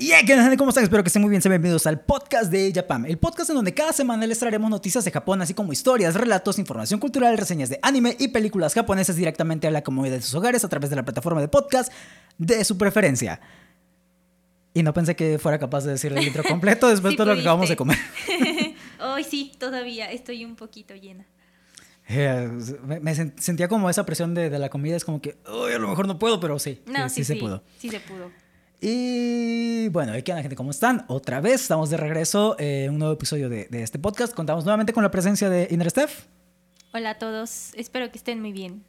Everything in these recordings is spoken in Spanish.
Y hey, ¿qué gente? ¿Cómo están? Espero que estén muy bien. Sean bienvenidos al podcast de Japan, el podcast en donde cada semana les traeremos noticias de Japón, así como historias, relatos, información cultural, reseñas de anime y películas japonesas directamente a la comodidad de sus hogares a través de la plataforma de podcast de su preferencia. Y no pensé que fuera capaz de decir el intro completo después Sí de todo lo que acabamos de comer. Hoy sí, todavía estoy un poquito llena. Eh, me me sen- sentía como esa presión de, de la comida, es como que, uy, a lo mejor no puedo, pero sí, No, sí, sí sí, se pudo. Sí se pudo. Y bueno, ¿qué onda gente? ¿Cómo están? Otra vez estamos de regreso eh, en un nuevo episodio de, de este podcast. Contamos nuevamente con la presencia de Inner Steph. Hola a todos, espero que estén muy bien.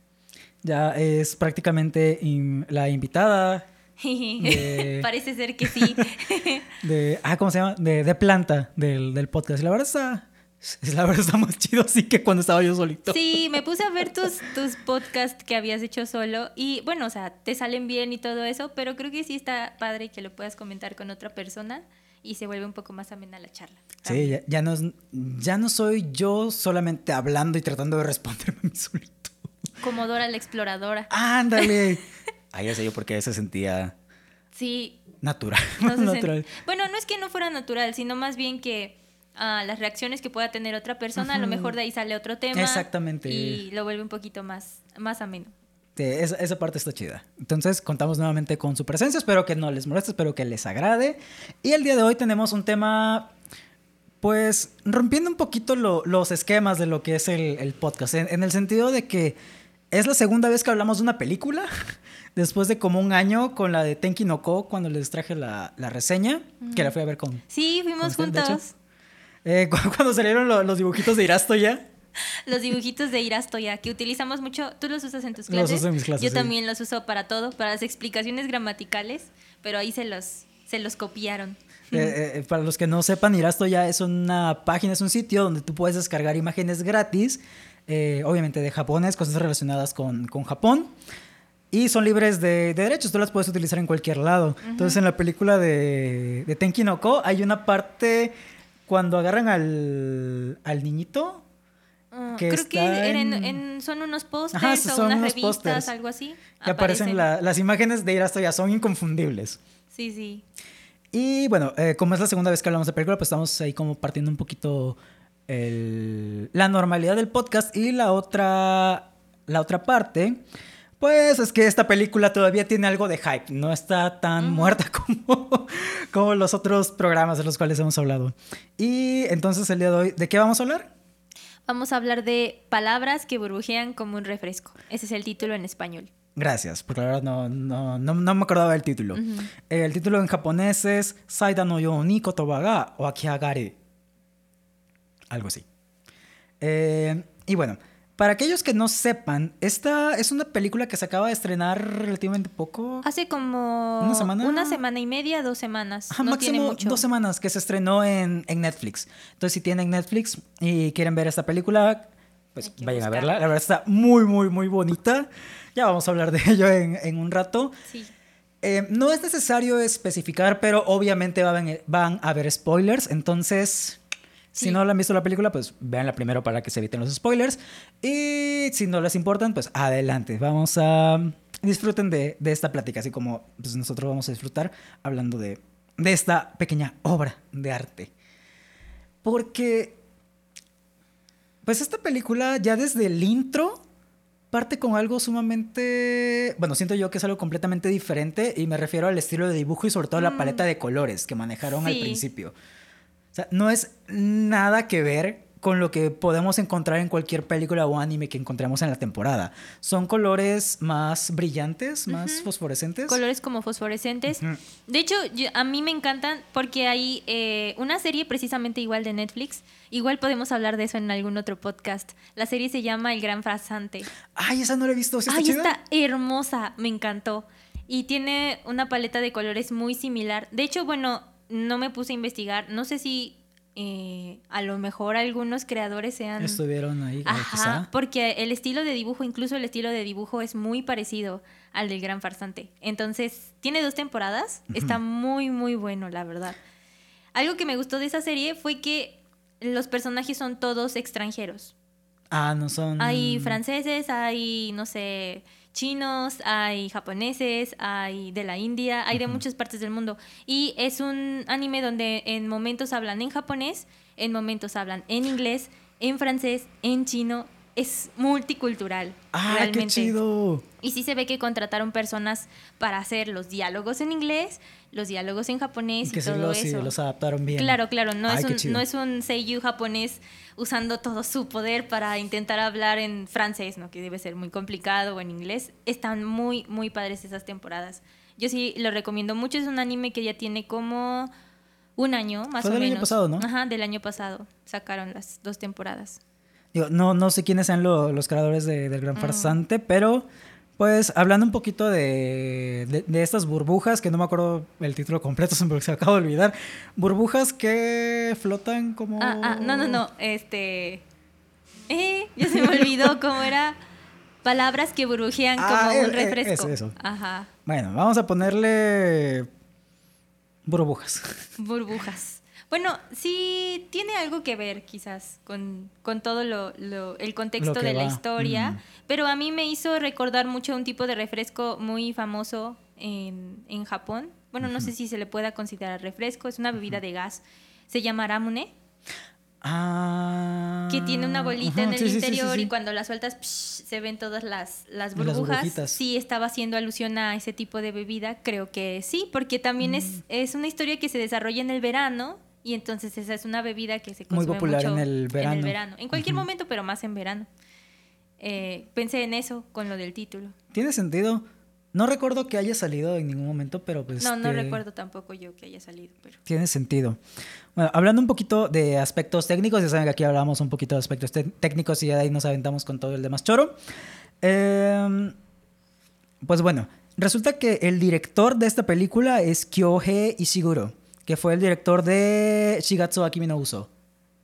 Ya es prácticamente in- la invitada De- Parece ser que sí. de... Ah, ¿cómo se llama? De, de planta del, del podcast. Y la verdad está... La verdad está más chido así que cuando estaba yo solito. Sí, me puse a ver tus, tus podcasts que habías hecho solo y bueno, o sea, te salen bien y todo eso, pero creo que sí está padre que lo puedas comentar con otra persona y se vuelve un poco más amena la charla. Sí, ya, ya no, es- ya no soy yo solamente hablando y tratando de responderme a mí solito. Como Dora la exploradora. ¡Ándale! Ahí ya sé yo por qué se sentía Sí, natural. no se natural. sent- Bueno, no es que no fuera natural, sino más bien que ah, las reacciones que pueda tener otra persona, a lo mejor de ahí sale otro tema. Exactamente. Y lo vuelve un poquito más, más ameno. Sí, esa, esa parte está chida. Entonces, contamos nuevamente con su presencia. Espero que no les moleste, espero que les agrade. Y el día de hoy tenemos un tema, pues, rompiendo un poquito lo- los esquemas de lo que es el, el podcast. En, en el sentido de que es la segunda vez que hablamos de una película. Después de como un año con la de Tenki no Ko, cuando les traje la, la reseña, que la fui a ver con. Sí, fuimos con usted, juntos. Eh, cu- cuando salieron lo- los dibujitos de Irasto ya. Los dibujitos de Irastoya, que utilizamos mucho. ¿Tú los usas en tus Los clases? uso en mis clases, Yo sí. también los uso para todo, para las explicaciones gramaticales, pero ahí se los, se los copiaron. Eh, eh, para los que no sepan, Irasto ya es una página, es un sitio donde tú puedes descargar imágenes gratis, eh, obviamente de japonés, cosas relacionadas con, con Japón. Y son libres de, de derechos, tú las puedes utilizar en cualquier lado. Entonces, en la película de, de Tenki no Ko hay una parte cuando agarran al, al niñito. Ah, Que creo que en- en- son unos pósters o son unas unos revistas, pósters. algo así. Que aparecen la- las imágenes de Irasto ya son inconfundibles. Sí, sí. Y bueno, eh, como es la segunda vez que hablamos de película, pues estamos ahí como partiendo un poquito el- la normalidad del podcast. Y la otra, la otra parte, pues es que esta película todavía tiene algo de hype. No está tan muerta como, como los otros programas de los cuales hemos hablado. Y entonces el día de hoy, ¿de qué vamos a hablar? Vamos a hablar de palabras que burbujean como un refresco. Ese es el título en español. Gracias, porque la verdad no, no, no, no me acordaba del título. Eh, El título en japonés es Saida no yo ni kotoba wakiagare. Algo así. Eh, y bueno, para aquellos que no sepan, esta es una película que se acaba de estrenar relativamente poco. Hace como ¿Una semana? una semana y media, dos semanas. Ajá, no tiene máximo mucho. dos semanas que se estrenó en, en Netflix. Entonces, si tienen Netflix y quieren ver esta película, pues vayan a verla. La verdad está muy, muy, muy bonita. Ya vamos a hablar de ello en, en un rato. Sí. Eh, no es necesario especificar, pero obviamente van, van a haber spoilers. Entonces, si no la han visto la película, pues veanla primero para que se eviten los spoilers. Y si no les importan, pues adelante. Vamos a disfruten de, de esta plática, así como pues, nosotros vamos a disfrutar hablando de, de esta pequeña obra de arte. Porque, pues esta película ya desde el intro parte con algo sumamente, bueno, siento yo que es algo completamente diferente y me refiero al estilo de dibujo y sobre todo a la Mm. paleta de colores que manejaron al principio. O sea, no es nada que ver con lo que podemos encontrar en cualquier película o anime que encontremos en la temporada. Son colores más brillantes, más fosforescentes. Colores como fosforescentes. De hecho, yo- a mí me encantan porque hay eh, una serie precisamente igual de Netflix. Igual podemos hablar de eso en algún otro podcast. La serie se llama El Gran Farsante. Ay, esa no la he visto. ¿Sí está Ay, chida? está hermosa, me encantó. Y tiene una paleta de colores muy similar. De hecho, bueno, no me puse a investigar. No sé si eh, a lo mejor algunos creadores sean... Estuvieron ahí, Ajá, quizá. porque el estilo de dibujo, incluso el estilo de dibujo es muy parecido al del Gran Farsante. Entonces, tiene dos temporadas, está muy, muy bueno, la verdad. Algo que me gustó de esa serie fue que los personajes son todos extranjeros. Ah, no son. Hay franceses, hay, no sé, chinos, hay japoneses, hay de la India, hay de muchas partes del mundo. Y es un anime donde en momentos hablan en japonés, en momentos hablan en inglés, en francés, en chino. Es multicultural. ¡Ah, realmente. qué chido! Y sí se ve que contrataron personas para hacer los diálogos en inglés, los diálogos en japonés y, que sí todo los, sí, eso. los adaptaron bien. Claro, claro, no, Ay, es un, chido. no es un seiyuu japonés usando todo su poder para intentar hablar en francés, ¿no? Que debe ser muy complicado o en inglés. Están muy, muy padres esas temporadas. Yo sí lo recomiendo mucho. Es un anime que ya tiene como un año, más Fue o del año menos. pasado, ¿no? Ajá, del año pasado. Sacaron las dos temporadas. Digo, no, no sé quiénes sean lo- los creadores de- del Mm. Gran Farsante, pero pues hablando un poquito de, de- de estas burbujas, que no me acuerdo el título completo, se me acabo de olvidar. Burbujas que flotan como... Ah, ah, no, no, no. Este. Eh, ya se me olvidó cómo era. Palabras que burbujean Ah, como eh, un eh, refresco. eso, eso. Ajá. Bueno, vamos a ponerle burbujas. Burbujas. Bueno, sí tiene algo que ver quizás con, con todo lo, lo- el contexto Lo de la historia, Mm. pero a mí me hizo recordar mucho un tipo de refresco muy famoso en, en Japón. Bueno, no sé si se le pueda considerar refresco, es una bebida de gas. Se llama ramune, Ah, que tiene una bolita en el sí, sí, sí, sí, interior y cuando la sueltas psh, se ven todas las, las burbujas. sí, estaba haciendo alusión a ese tipo de bebida, creo que sí, porque también Mm. es, es una historia que se desarrolla en el verano y entonces esa es una bebida que se Muy consume popular mucho en el verano. verano. En cualquier momento, pero más en verano. Eh, pensé en eso con lo del título. Tiene sentido. No recuerdo que haya salido en ningún momento, pero pues... No, no este, recuerdo tampoco yo que haya salido, pero... Tiene sentido. Bueno, hablando un poquito de aspectos técnicos, ya saben que aquí hablamos un poquito de aspectos técnicos y ya de ahí nos aventamos con todo el demás choro. Eh, pues bueno, resulta que el director de esta película es Kyohei Ishiguro, que fue el director de Shigatsu Akimi no Uso,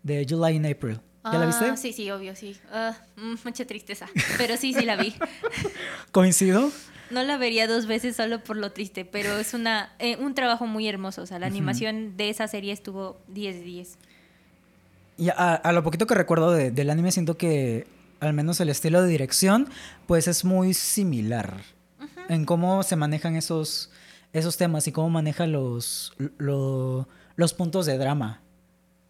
de July and April. ¿Ya la viste? Ah, sí, sí, obvio, sí. Mm, mucha tristeza. Pero sí, sí la vi. ¿Coincido? No la vería dos veces solo por lo triste, pero es una eh, un trabajo muy hermoso. O sea, la animación de esa serie estuvo 10 de 10. Y a, a lo poquito que recuerdo de- del anime, siento que al menos el estilo de dirección, pues es muy similar en cómo se manejan esos, esos temas y cómo maneja los, lo- los puntos de drama.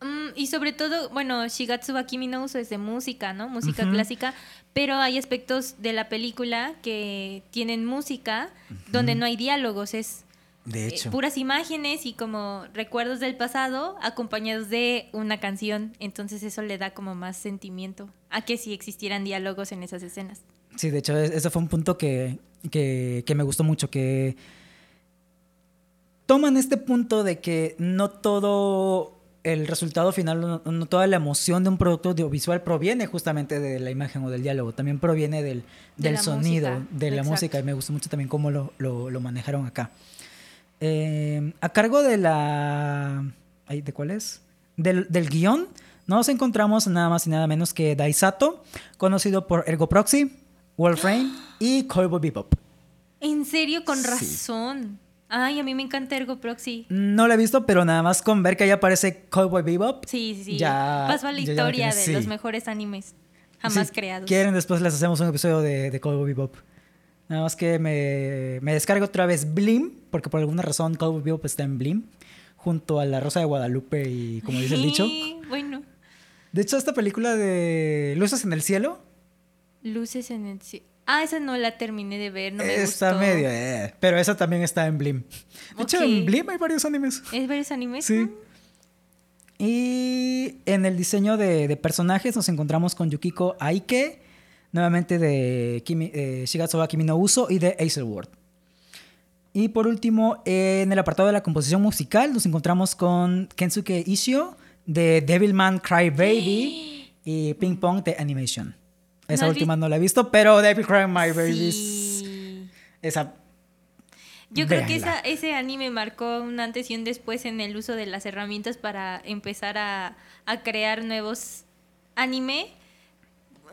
Mm, y sobre todo, bueno, Shigatsu wa Kimi no Uso es de música, ¿no? Música clásica, pero hay aspectos de la película que tienen música donde no hay diálogos, es De eh, puras imágenes y como recuerdos del pasado acompañados de una canción, entonces eso le da como más sentimiento a que si existieran diálogos en esas escenas. Sí, de hecho, es- ese fue un punto que, que, que me gustó mucho, que toman este punto de que no todo el resultado final, no, no toda la emoción de un producto audiovisual proviene justamente de la imagen o del diálogo, también proviene del, De del sonido, música, de la exacto. música, y me gustó mucho también cómo lo, lo- lo manejaron acá. Eh, a cargo de la... ay, ¿De cuál es? Del, del guion, nos encontramos nada más y nada menos que Daisato, conocido por Ergo Proxy, Wolframe y Cowboy Bebop. En serio, con Sí. Ay, a mí me encanta Ergo Proxy. No lo he visto, pero nada más con ver que ahí aparece Cowboy Bebop. Sí, sí, sí. Ya- Pasó a la historia de sí. los mejores animes jamás creados. Quieren, después les hacemos un episodio de, de Cowboy Bebop. Nada más que me, me descargo otra vez Blim, porque por alguna razón Cowboy Bebop está en Blim, junto a La Rosa de Guadalupe y como dice el dicho. Bueno, De hecho, esta película de Luces en el Cielo luces en el cielo. Ah, esa no la terminé de ver, no me está gustó. medio, eh, pero esa también está en Blim. De hecho, en Blim hay varios animes. ¿Es varios animes? Sí. Mm. Y en el diseño de, de personajes nos encontramos con Yukiko Aike, nuevamente de Kimi, eh, Shigatsu wa Kimi no Uso y de Acelworld. Y por último, en el apartado de la composición musical nos encontramos con Kensuke Ishio de Devilman Cry Baby y Ping Pong de Animation. Esa ¿No has última no la he visto, pero Devil Cry My Baby Sí. esa Yo creo que esa, ese anime marcó un antes y un después en el uso de las herramientas para empezar a, a crear nuevos anime,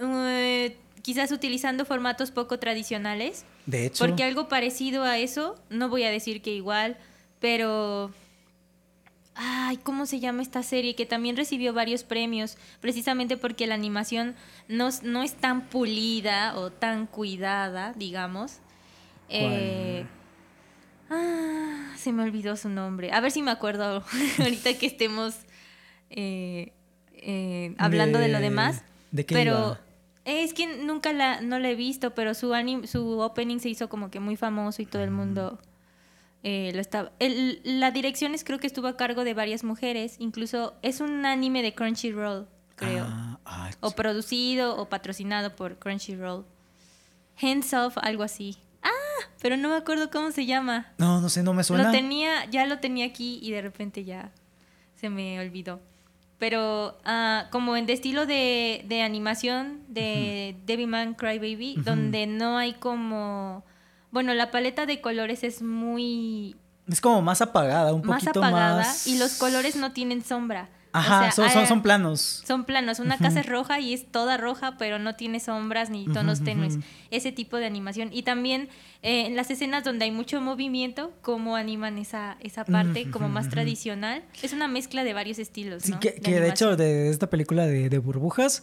eh, quizás utilizando formatos poco tradicionales. de hecho Porque algo parecido a eso, no voy a decir que igual, pero Ay, ¿cómo se llama esta serie? Que también recibió varios premios, precisamente porque la animación no, es- no es tan pulida o tan cuidada, digamos. Eh, ah, se me olvidó su nombre. A ver si me acuerdo ahorita que estemos eh, eh, hablando de, lo demás. ¿De qué pero iba? es que nunca la, no la he visto, pero su, anim- su opening se hizo como que muy famoso y todo el mundo eh, lo estaba. el- la dirección es, creo que estuvo a cargo de varias mujeres. Incluso es un anime de Crunchyroll, creo. Ah, ah, O producido o patrocinado por Crunchyroll. Hands Off, algo así. Ah, pero no me acuerdo cómo se llama. no, no sé, no me suena. Lo tenía, ya lo tenía aquí y de repente ya se me olvidó. Pero ah, como en de estilo de, de animación de Devilman Crybaby, donde no hay como... Bueno, la paleta de colores es muy Es como más apagada, un más poquito apagada más. y los colores no tienen sombra. O Ajá, sea, son, son, hay- son planos. son planos. Una casa es roja y es toda roja, pero no tiene sombras ni tonos tenues. Ese tipo de animación. Y también eh, en las escenas donde hay mucho movimiento, cómo animan esa, esa parte como más tradicional. Es una mezcla de varios estilos. Sí, ¿no? que, que de hecho de esta película de, de burbujas,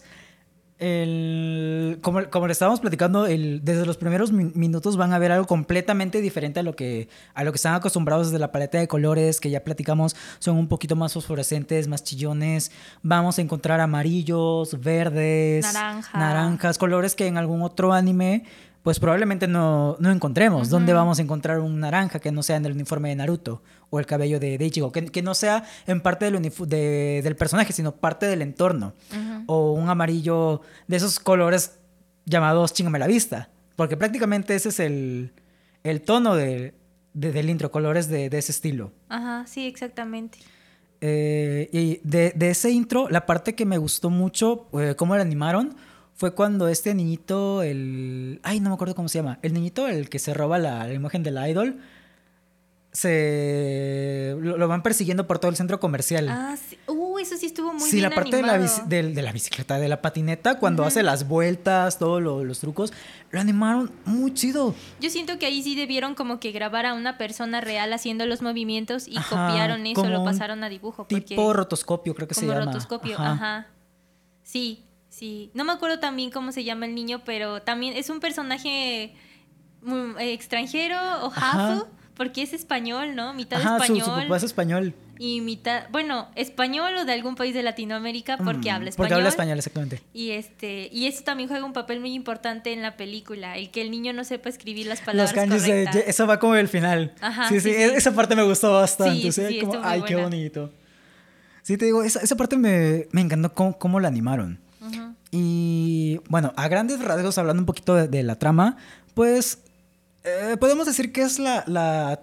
el, como, como le estábamos platicando, el, desde los primeros min- minutos van a ver algo completamente diferente a lo, que, a lo que están acostumbrados desde la paleta de colores que ya platicamos, son un poquito más fosforescentes, más chillones. Vamos a encontrar amarillos, verdes, Naranja. naranjas, colores que en algún otro anime pues probablemente no, no encontremos. ¿Dónde vamos a encontrar un naranja que no sea en el uniforme de Naruto o el cabello de, de Ichigo? Que, que no sea en parte del, de- del personaje, sino parte del entorno. O un amarillo de esos colores llamados chingame la vista. Porque prácticamente ese es el, el tono de, de- del intro, colores de, de ese estilo. Ajá, sí, exactamente. Eh, y de, de ese intro, la parte que me gustó mucho, eh, cómo lo animaron, fue cuando este niñito, el... Ay, no me acuerdo cómo se llama. El niñito, el que se roba la, la imagen de la idol, se... Lo, lo van persiguiendo por todo el centro comercial. Ah, sí. Uh, eso sí estuvo muy sí, bien la parte de la, del- de la bicicleta, de la patineta, cuando hace las vueltas, todos lo- los trucos, lo animaron muy chido. Yo siento que ahí sí debieron como que grabar a una persona real haciendo los movimientos y Ajá, copiaron eso, lo pasaron a dibujo. Porque Tipo rotoscopio, creo que se como llama. rotoscopio, Ajá. ajá. Sí, sí. No me acuerdo también cómo se llama el niño, pero también es un personaje eh, extranjero o half, porque es español, ¿no? Mitad Ajá, español su papá es español. y mitad, bueno, español o de algún país de Latinoamérica porque Mm, habla español. Porque habla español, exactamente. Y este, y eso también juega un papel muy importante en la película, el que el niño no sepa escribir las palabras Los kanjis, de- correctas. eso va como el final. Ajá, sí, sí, e- esa parte me gustó bastante. Sí, sí, como, ay, qué bonito. Sí, te digo, esa, esa parte me, me encantó cómo, cómo la animaron. Y bueno, a grandes rasgos, hablando un poquito de, de la trama, pues eh, podemos decir que es la, la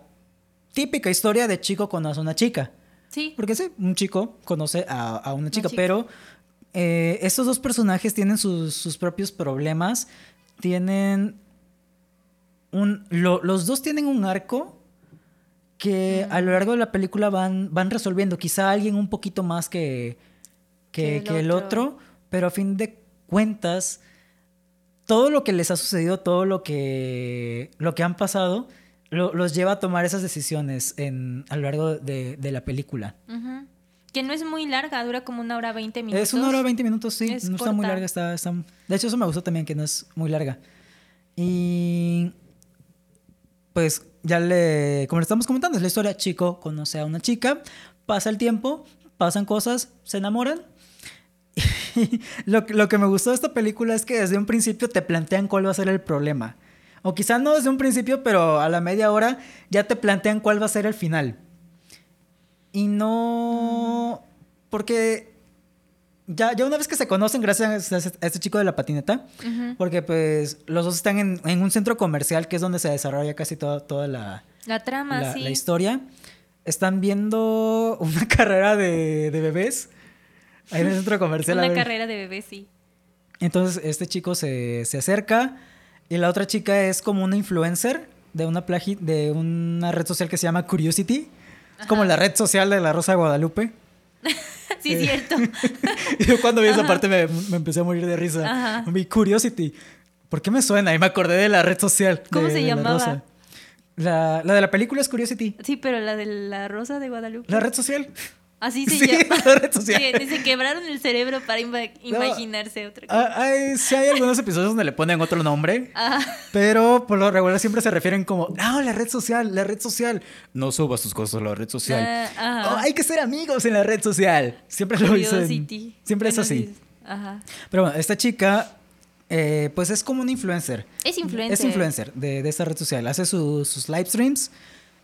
típica historia de chico conoce a una chica. Sí, Porque sí, un chico conoce a, a una chica, chica. pero eh, estos dos personajes tienen sus, sus propios problemas. Tienen un. lo- los dos tienen un arco que a lo largo de la película van, van resolviendo. Quizá alguien un poquito más que, que, Que el que el otro. Pero a fin de cuentas, todo lo que les ha sucedido, todo lo que, lo que han pasado, lo- los lleva a tomar esas decisiones en, a lo largo de, de la película. Ujú. Que no es muy larga, dura como una hora veinte minutos. Es una hora veinte minutos, sí. Es no está muy corta. larga, está, está- De hecho, eso me gustó también, que no es muy larga. Y... Pues ya le... Como le estamos comentando, es la historia. Chico conoce a una chica, pasa el tiempo, pasan cosas, se enamoran. Lo, que- lo que me gustó de esta película es que desde un principio te plantean cuál va a ser el problema. O quizá no desde un principio, pero a la media hora ya te plantean cuál va a ser el final. Y no... Porque ya, ya una vez que se conocen, gracias a este, a este chico de la patineta, porque pues los dos están en, en un centro comercial que es donde se desarrolla casi toda, toda la, La trama, la- sí. la historia. Están viendo una carrera de, de bebés ahí en el centro comercial. a Una ver. carrera de bebé, sí. Entonces este chico se, se acerca y la otra chica es como una influencer de una, plagi- de una red social que se llama Curiosity. Es como la red social de la Rosa de Guadalupe. sí, Eh. cierto. Yo cuando vi esa parte me, me empecé a morir de risa. Ajá. Vi Curiosity. ¿Por qué me suena? Y me acordé de la red social. ¿Cómo de- se de la llamaba? Rosa. La, la de la película es Curiosity. Sí, pero la de la Rosa de Guadalupe. La red social. Así se Sí, llama. la red social. Que se quebraron el cerebro para ima- imaginarse otra cosa. Ah, hay- sí hay algunos episodios donde le ponen otro nombre, Ah, pero por lo regular siempre se refieren como, no, la red social, la red social. No subas tus cosas a la red social. ah. Oh, hay que ser amigos en la red social. Siempre lo dicen. Siempre es así. sí, Ajá. Pero bueno, esta chica, eh, pues es como una influencer. Es influencer. Es influencer de, de esta red social. Hace su- sus live streams.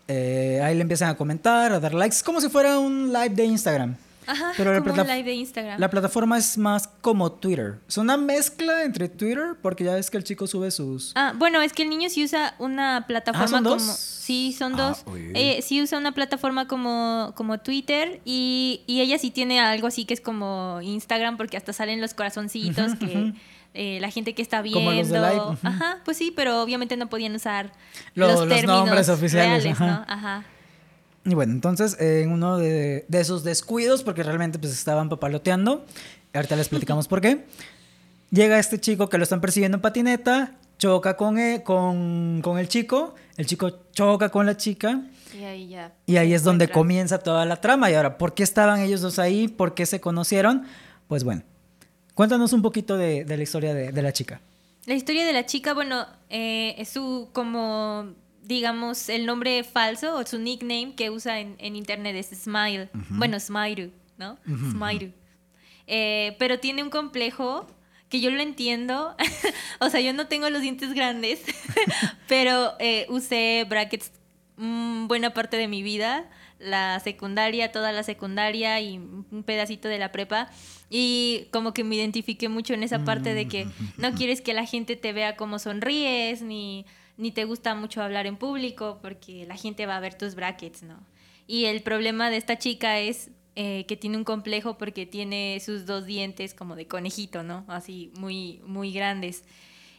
Eh, ahí le empiezan a comentar, a dar likes. Es como si fuera un live de Instagram. Ajá, Pero la como un plata- live de Instagram. La plataforma es más como Twitter. Es una mezcla entre Twitter, porque ya ves que el chico sube sus... Ah, bueno, es que el niño sí usa una plataforma Ah, ¿son dos? como. Sí, son Ah, dos. uy. Eh, sí usa una plataforma como, como Twitter y, y ella sí tiene algo así que es como Instagram porque hasta salen los corazoncitos que. Eh, la gente que está viendo. Como los de Live, ujú. Ajá, pues sí, pero obviamente no podían usar Lo- los los términos nombres oficiales, reales, ajá. ¿no? Ajá. Y bueno, entonces eh, en uno de, de esos descuidos, porque realmente pues estaban papaloteando, ahorita les platicamos por qué, llega este chico que lo están persiguiendo en patineta, choca con, e- con, con el chico, el chico choca con la chica, Y ahí ya. y ahí es donde comienza toda la trama. Y ahora, ¿por qué estaban ellos dos ahí? ¿Por qué se conocieron? Pues bueno, cuéntanos un poquito de, de la historia de, de la chica. La historia de la chica, bueno, eh, es su como, digamos, el nombre falso o su nickname que usa en, en internet es Smile. Bueno, Smile, ¿no? Smile. Eh, pero tiene un complejo que yo lo entiendo. o sea, yo no tengo los dientes grandes, pero eh, usé brackets mm, buena parte de mi vida, la secundaria, toda la secundaria y un pedacito de la prepa. Y como que me identifiqué mucho en esa parte de que no quieres que la gente te vea como sonríes, ni, ni te gusta mucho hablar en público, porque la gente va a ver tus brackets, ¿no? Y el problema de esta chica es eh, que tiene un complejo porque tiene sus dos dientes como de conejito, ¿no? Así muy, muy grandes.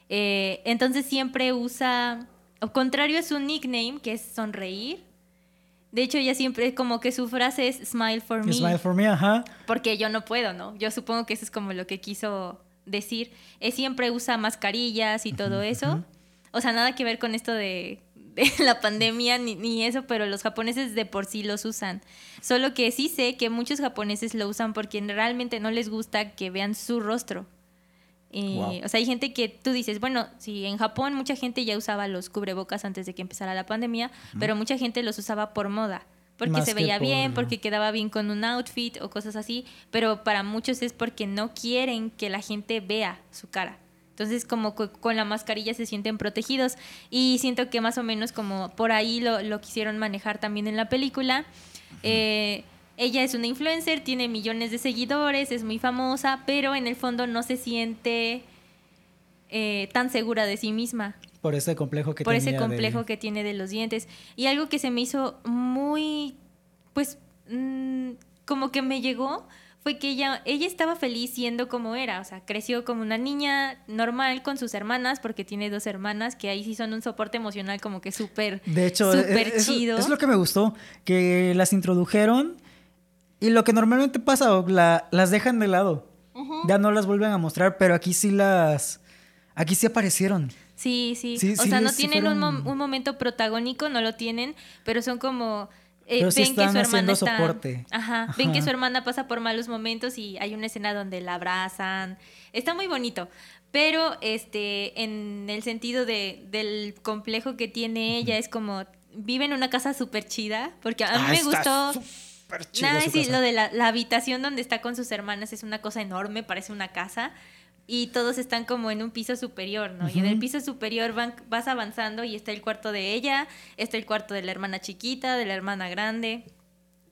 Eh, entonces siempre usa, o contrario a su nickname, que es sonreír. De hecho, ella siempre como que su frase es smile for me, Smile for me, ajá. porque yo no puedo, ¿no? Yo supongo que eso es como lo que quiso decir. Eh, siempre usa mascarillas y todo eso. O sea, nada que ver con esto de, de la pandemia ni, ni eso, pero los japoneses de por sí los usan. Solo que sí sé que muchos japoneses lo usan porque realmente no les gusta que vean su rostro. Wow. O sea, hay gente que tú dices, bueno, si en Japón mucha gente ya usaba los cubrebocas antes de que empezara la pandemia, pero mucha gente los usaba por moda. Porque Más se veía por- bien, porque quedaba bien con un outfit o cosas así, pero para muchos es porque no quieren que la gente vea su cara. Entonces como co- con la mascarilla se sienten protegidos y siento que más o menos como por ahí lo, lo quisieron manejar también en la película. Eh, ella es una influencer, tiene millones de seguidores, es muy famosa, pero en el fondo no se siente eh, tan segura de sí misma Por ese complejo que por tenía ese de- complejo que tiene de los dientes. Y algo que se me hizo muy, pues, mm, como que me llegó, fue que ella, ella estaba feliz siendo como era, o sea, creció como una niña normal con sus hermanas, porque tiene dos hermanas que ahí sí son un soporte emocional como que súper, De hecho, súper es, es- chido. es lo que me gustó, que las introdujeron y lo que normalmente pasa, la- las dejan de lado. Ya no las vuelven a mostrar, pero aquí sí las... Aquí sí aparecieron. Sí, sí. Sí, o sí sea, no sí tienen un, mom- un momento protagónico, no lo tienen, pero son como... eh, Pero sí ven que están su hermana está... soporte. Ajá, Ven que su hermana pasa por malos momentos y hay una escena donde la abrazan. Está muy bonito. Pero este, en el sentido de, del complejo que tiene ella, es como... Vive en una casa súper chida, porque a mí Ah, me gustó... súper chida Nada, su sí, casa. lo de la, la habitación donde está con sus hermanas es una cosa enorme, parece una casa. Y todos están como en un piso superior, ¿no? Y en el piso superior van, vas avanzando y está el cuarto de ella, está el cuarto de la hermana chiquita, de la hermana grande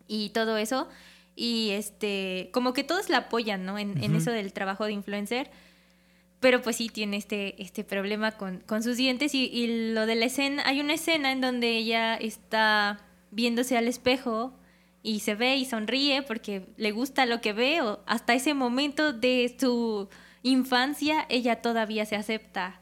y todo eso. Y este, como que todos la apoyan, ¿no? En, en Ujú. eso del trabajo de influencer. Pero pues sí tiene este, este problema con, con sus dientes y, y lo de la escena, hay una escena en donde ella está viéndose al espejo y se ve y sonríe porque le gusta lo que ve o hasta ese momento de su infancia ella todavía se acepta,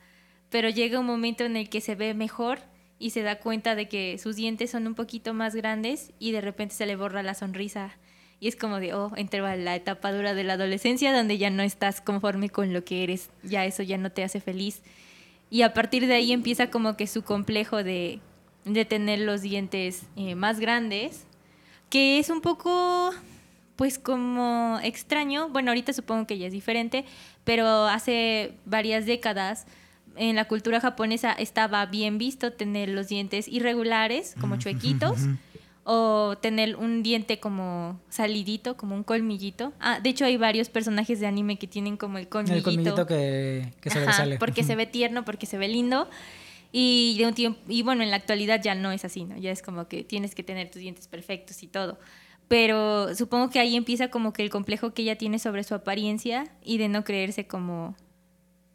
pero llega un momento en el que se ve mejor y se da cuenta de que sus dientes son un poquito más grandes y de repente se le borra la sonrisa. Y es como de, oh, entra la etapa dura de la adolescencia donde ya no estás conforme con lo que eres, ya eso ya no te hace feliz. Y a partir de ahí empieza como que su complejo de, de tener los dientes eh, más grandes, que es un poco, pues como extraño, bueno, ahorita supongo que ya es diferente, pero hace varias décadas en la cultura japonesa estaba bien visto tener los dientes irregulares, como chuequitos, o tener un diente como salidito, como un colmillito. Ah, de hecho hay varios personajes de anime que tienen como el colmillito. El colmillito que, que sobresale. porque se ve tierno, porque se ve lindo. Y de un tiempo, y bueno, en la actualidad ya no es así, ¿no? Ya es como que tienes que tener tus dientes perfectos y todo. Pero supongo que ahí empieza como que el complejo que ella tiene sobre su apariencia y de no creerse como,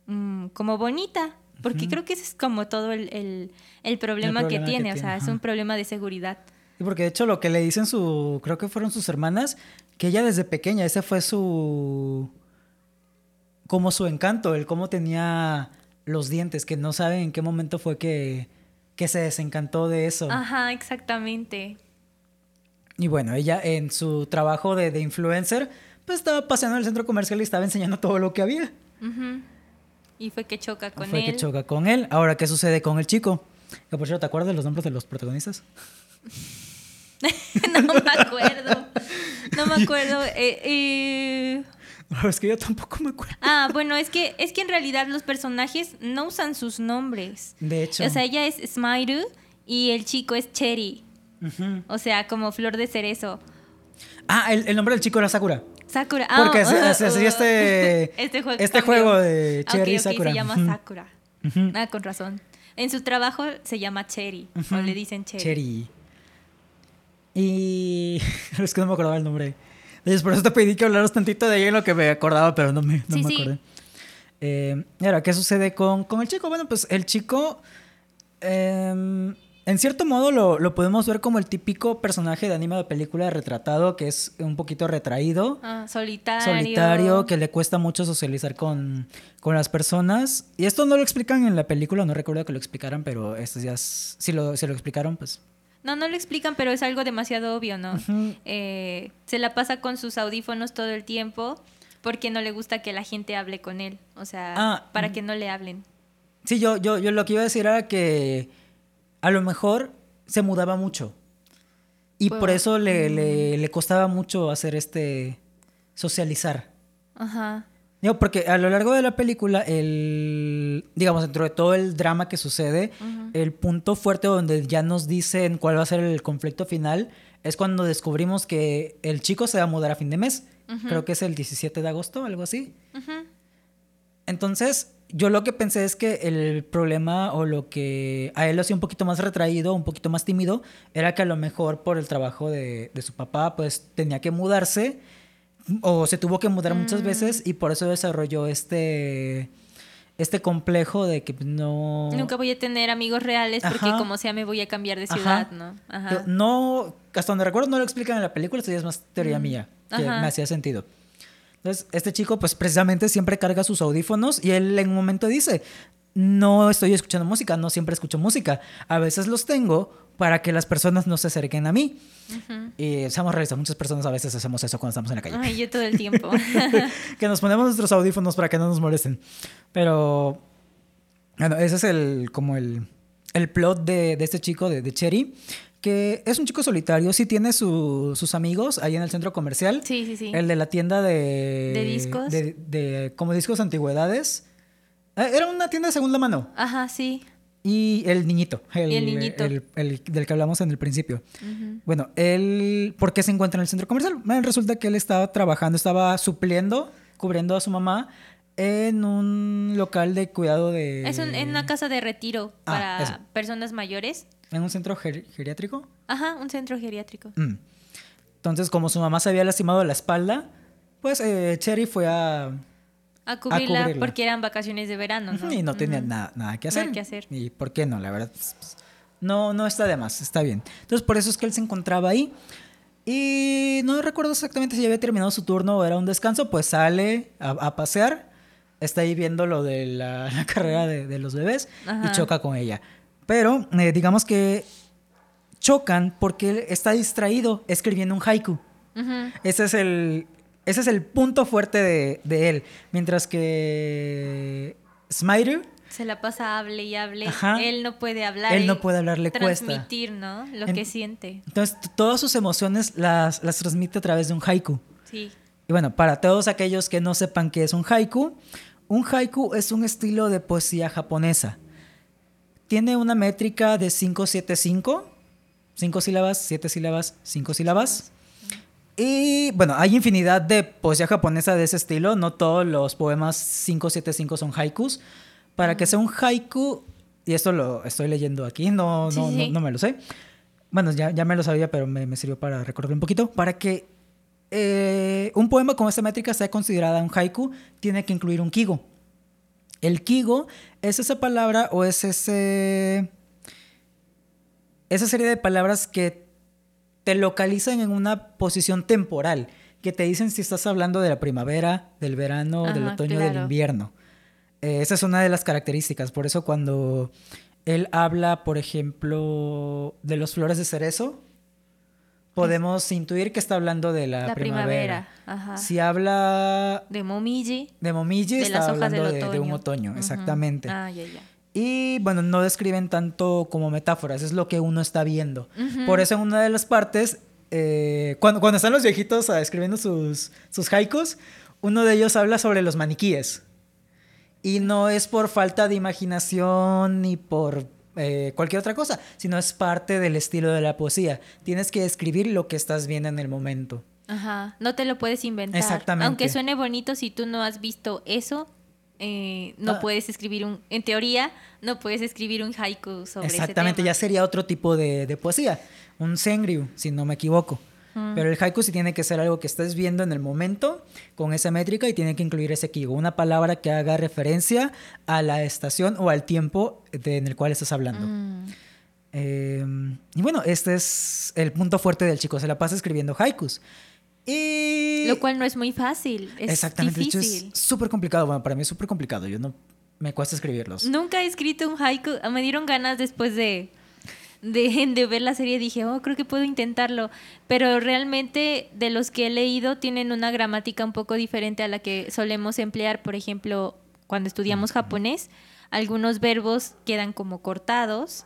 mm, como bonita. Porque creo que ese es como todo el, el, problema, que tiene, o sea, es un problema de seguridad. Y porque de hecho lo que le dicen su, creo que fueron sus hermanas, que ella desde pequeña, ese fue su, como su encanto, el cómo tenía los dientes, que no saben en qué momento fue que, que se desencantó de eso. Ajá, exactamente. Y bueno, ella en su trabajo de, de influencer, pues estaba paseando en el centro comercial y estaba enseñando todo lo que había. Y fue que choca con él. Fue que choca con él. Ahora, ¿qué sucede con el chico? Que por cierto, ¿te acuerdas de los nombres de los protagonistas? no me acuerdo. No me acuerdo. Eh, eh es que yo tampoco me acuerdo. Ah, bueno, es que, es que en realidad los personajes no usan sus nombres. De hecho. O sea, ella es Smairu y el chico es Cherry. O sea, como flor de cerezo. Ah, el, nombre del chico era Sakura. Sakura. Ah, Porque se, hacía este, este, juego, este juego de Cherry y Sakura. se llama Sakura. Ah, con razón. En su trabajo se llama Cherry. O le dicen Cherry. Cherry. Y. es que no me acordaba el nombre por eso te pedí que hablaras tantito de ella en lo que me acordaba, pero no me, no me acordé. Eh, ahora, ¿qué sucede con, con, el chico? Bueno, pues el chico, em, en cierto modo, lo, lo, podemos ver como el típico personaje de anime de película retratado, que es un poquito retraído. Ah, solitario. Solitario, que le cuesta mucho socializar con, con, las personas. Y esto no lo explican en la película, no recuerdo que lo explicaran, pero estos días, si lo, si lo explicaron, pues no, no lo explican, pero es algo demasiado obvio, ¿no? Eh, se la pasa con sus audífonos todo el tiempo porque no le gusta que la gente hable con él. O sea, ah, para mm. que no le hablen. Sí, yo, yo, yo lo que iba a decir era que a lo mejor se mudaba mucho. Y por eso le, le, le costaba mucho hacer este socializar. Ajá porque a lo largo de la película, el, digamos, dentro de todo el drama que sucede, el punto fuerte donde ya nos dicen cuál va a ser el conflicto final es cuando descubrimos que el chico se va a mudar a fin de mes. Creo que es el 17 de agosto, algo así. Entonces, yo lo que pensé es que el problema o lo que a él lo hacía un poquito más retraído, un poquito más tímido, era que a lo mejor por el trabajo de, de su papá, pues tenía que mudarse o se tuvo que mudar muchas mm. veces y por eso desarrolló este este complejo de que no nunca voy a tener amigos reales porque como sea me voy a cambiar de ciudad, ¿no? Ajá. No, hasta donde recuerdo no lo explican en la película, esto ya es más teoría mm. mía, que me hacía sentido. Entonces, este chico pues precisamente siempre carga sus audífonos y él en un momento dice, no estoy escuchando música, no siempre escucho música, a veces los tengo para que las personas no se acerquen a mí. Y seamos realistas, muchas personas a veces hacemos eso cuando estamos en la calle. Ay, yo todo el tiempo. que nos ponemos nuestros audífonos para que no nos molesten. Pero, bueno, ese es el, como el, el plot de, de este chico, de, de, Cherry, que es un chico solitario, sí tiene sus amigos ahí en el centro comercial. Sí, sí, sí. El de la tienda de... De discos. De, de como discos antigüedades. Eh, era una tienda de segunda mano. Ajá, sí. Y el niñito, el, el niñito. El, del que hablamos en el principio. Bueno, él, ¿por qué se encuentra en el centro comercial? resulta que él estaba trabajando, estaba supliendo, cubriendo a su mamá en un local de cuidado de... Es en una casa de retiro ah, para personas mayores. ¿En un centro geriátrico? Ajá, un centro geriátrico. Mm. Entonces, como su mamá se había lastimado la espalda, pues eh, Cherry fue a a cubrirla, porque eran vacaciones de verano, ¿no? Y no tenía nada, nada, que hacer. Nada que hacer. Y por qué no, la verdad. Pues, pues, no, no está de más, está bien. Entonces, por eso es que él se encontraba ahí. Y no recuerdo exactamente si ya había terminado su turno o era un descanso, pues sale a, pasear, está ahí viendo lo de la, carrera de, los bebés y choca con ella. Pero eh, digamos que chocan porque él está distraído escribiendo un haiku. Ese es el, ese es el punto fuerte de, él. Mientras que Smiter Se la pasa hable y hable. Ajá. Él no puede hablar. Él no puede hablar, le cuesta. transmitir, ¿no? Lo En- que siente. Entonces, todas sus emociones las, las transmite a través de un haiku. Sí. Y bueno, para todos aquellos que no sepan qué es un haiku, un haiku es un estilo de poesía japonesa. Tiene una métrica de 575, 5 sílabas, 7 sílabas, 5 sílabas. Y bueno, hay infinidad de poesía japonesa de ese estilo, no todos los poemas 575 son haikus. Para que sea un haiku, y esto lo estoy leyendo aquí, no, Sí, no, sí. no, no me lo sé. Bueno, ya, ya me lo sabía, pero me, me sirvió para recordar un poquito. Para que eh, un poema con esta métrica sea considerada un haiku, tiene que incluir un kigo. El kigo es esa palabra o es ese. Esa serie de palabras que te localizan en una posición temporal, que te dicen si estás hablando de la primavera, del verano, del otoño, del claro. invierno. Eh, esa es una de las características. Por eso cuando él habla, por ejemplo, de los flores de cerezo, podemos intuir que está hablando de la, La primavera. primavera. Ajá. Si habla De Momiji. de momiji, De está las hojas hablando del de, de un otoño, exactamente. Ah, ya, ya. Y bueno, no describen tanto como metáforas, es lo que uno está viendo. Ujú. Por eso en una de las partes, eh, cuando, cuando están los viejitos ah, escribiendo sus, sus haikus, uno de ellos habla sobre los maniquíes. Y no es por falta de imaginación ni por eh, cualquier otra cosa, sino es parte del estilo de la poesía. Tienes que describir lo que estás viendo en el momento. Ajá. No te lo puedes inventar. Exactamente. Aunque suene bonito, si tú no has visto eso, eh, no Ah. puedes escribir un. En teoría, no puedes escribir un haiku sobre Exactamente, ese ya sería otro tipo de, de poesía, un senryu, si no me equivoco. Mm. Pero el haiku sí tiene que ser algo que estés viendo en el momento con esa métrica y tiene que incluir ese kigo, una palabra que haga referencia a la estación o al tiempo de- en el cual estás hablando. Mm. Eh, y bueno, este es el punto fuerte del chico, se la pasa escribiendo haikus. Y... Lo cual no es muy fácil. Es Exactamente, de hecho difícil. es súper complicado, bueno, para mí es súper complicado, yo no... Me cuesta escribirlos. Nunca he escrito un haiku. Ah, Me dieron ganas después de, de, de ver la serie. Dije, oh, creo que puedo intentarlo. Pero realmente de los que he leído tienen una gramática un poco diferente a la que solemos emplear. Por ejemplo, cuando estudiamos japonés, algunos verbos quedan como cortados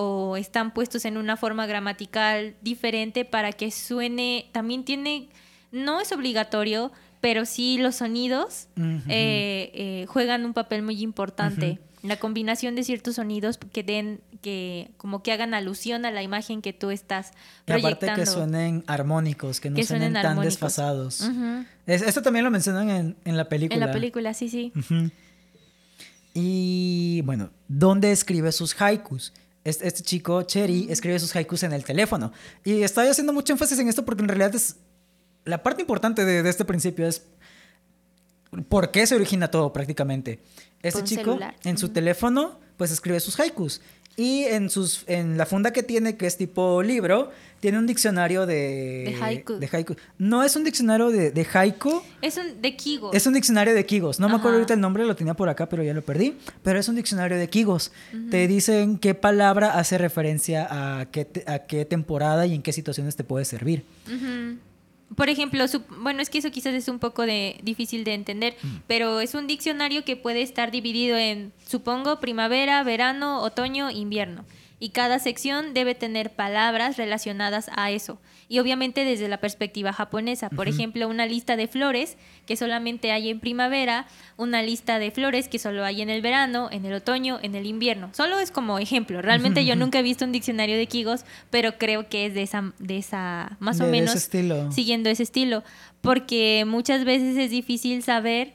o están puestos en una forma gramatical diferente para que suene. También tiene, no es obligatorio, pero sí los sonidos eh, eh, juegan un papel muy importante. La combinación de ciertos sonidos que den, que como que hagan alusión a la imagen que tú estás Y aparte proyectando. que suenen armónicos, que no Que suenen suenen tan desfasados. Es- esto también lo mencionan en, en la película. En la película, sí, sí. Y bueno, ¿dónde escribe sus haikus? Este, este chico, Cherry, escribe sus haikus en el teléfono. Y estoy haciendo mucho énfasis en esto porque en realidad es la parte importante de, de este principio es por qué se origina todo prácticamente. Este chico celular. en su teléfono pues escribe sus haikus. Y en, sus, en la funda que tiene, que es tipo libro, tiene un diccionario de, De haiku. de haiku. No es un diccionario de, de haiku, Es un de Kigo. es un diccionario de Kigos. No me acuerdo ahorita el nombre, lo tenía por acá, pero ya lo perdí. Pero es un diccionario de Kigos. Te dicen qué palabra hace referencia a qué, te- a qué temporada y en qué situaciones te puede servir. Por ejemplo, su- bueno, es que eso quizás es un poco de, difícil de entender, Mm. pero es un diccionario que puede estar dividido en, supongo, primavera, verano, otoño, invierno. Y cada sección debe tener palabras relacionadas a eso. Y obviamente desde la perspectiva japonesa. Por ejemplo, una lista de flores que solamente hay en primavera, una lista de flores que solo hay en el verano, en el otoño, en el invierno. Solo es como ejemplo. Realmente yo nunca he visto un diccionario de Kigos, pero creo que es de esa, de esa más De- o ese menos estilo. siguiendo ese estilo, porque muchas veces es difícil saber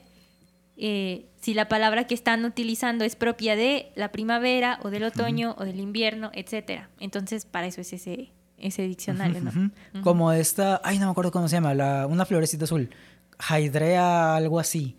eh, si la palabra que están utilizando es propia de la primavera o del otoño o del invierno, etcétera. Entonces, para eso es ese, ese diccionario, ¿no? Como esta, ay, no me acuerdo cómo se llama, la, una florecita azul. Hydrea, algo así.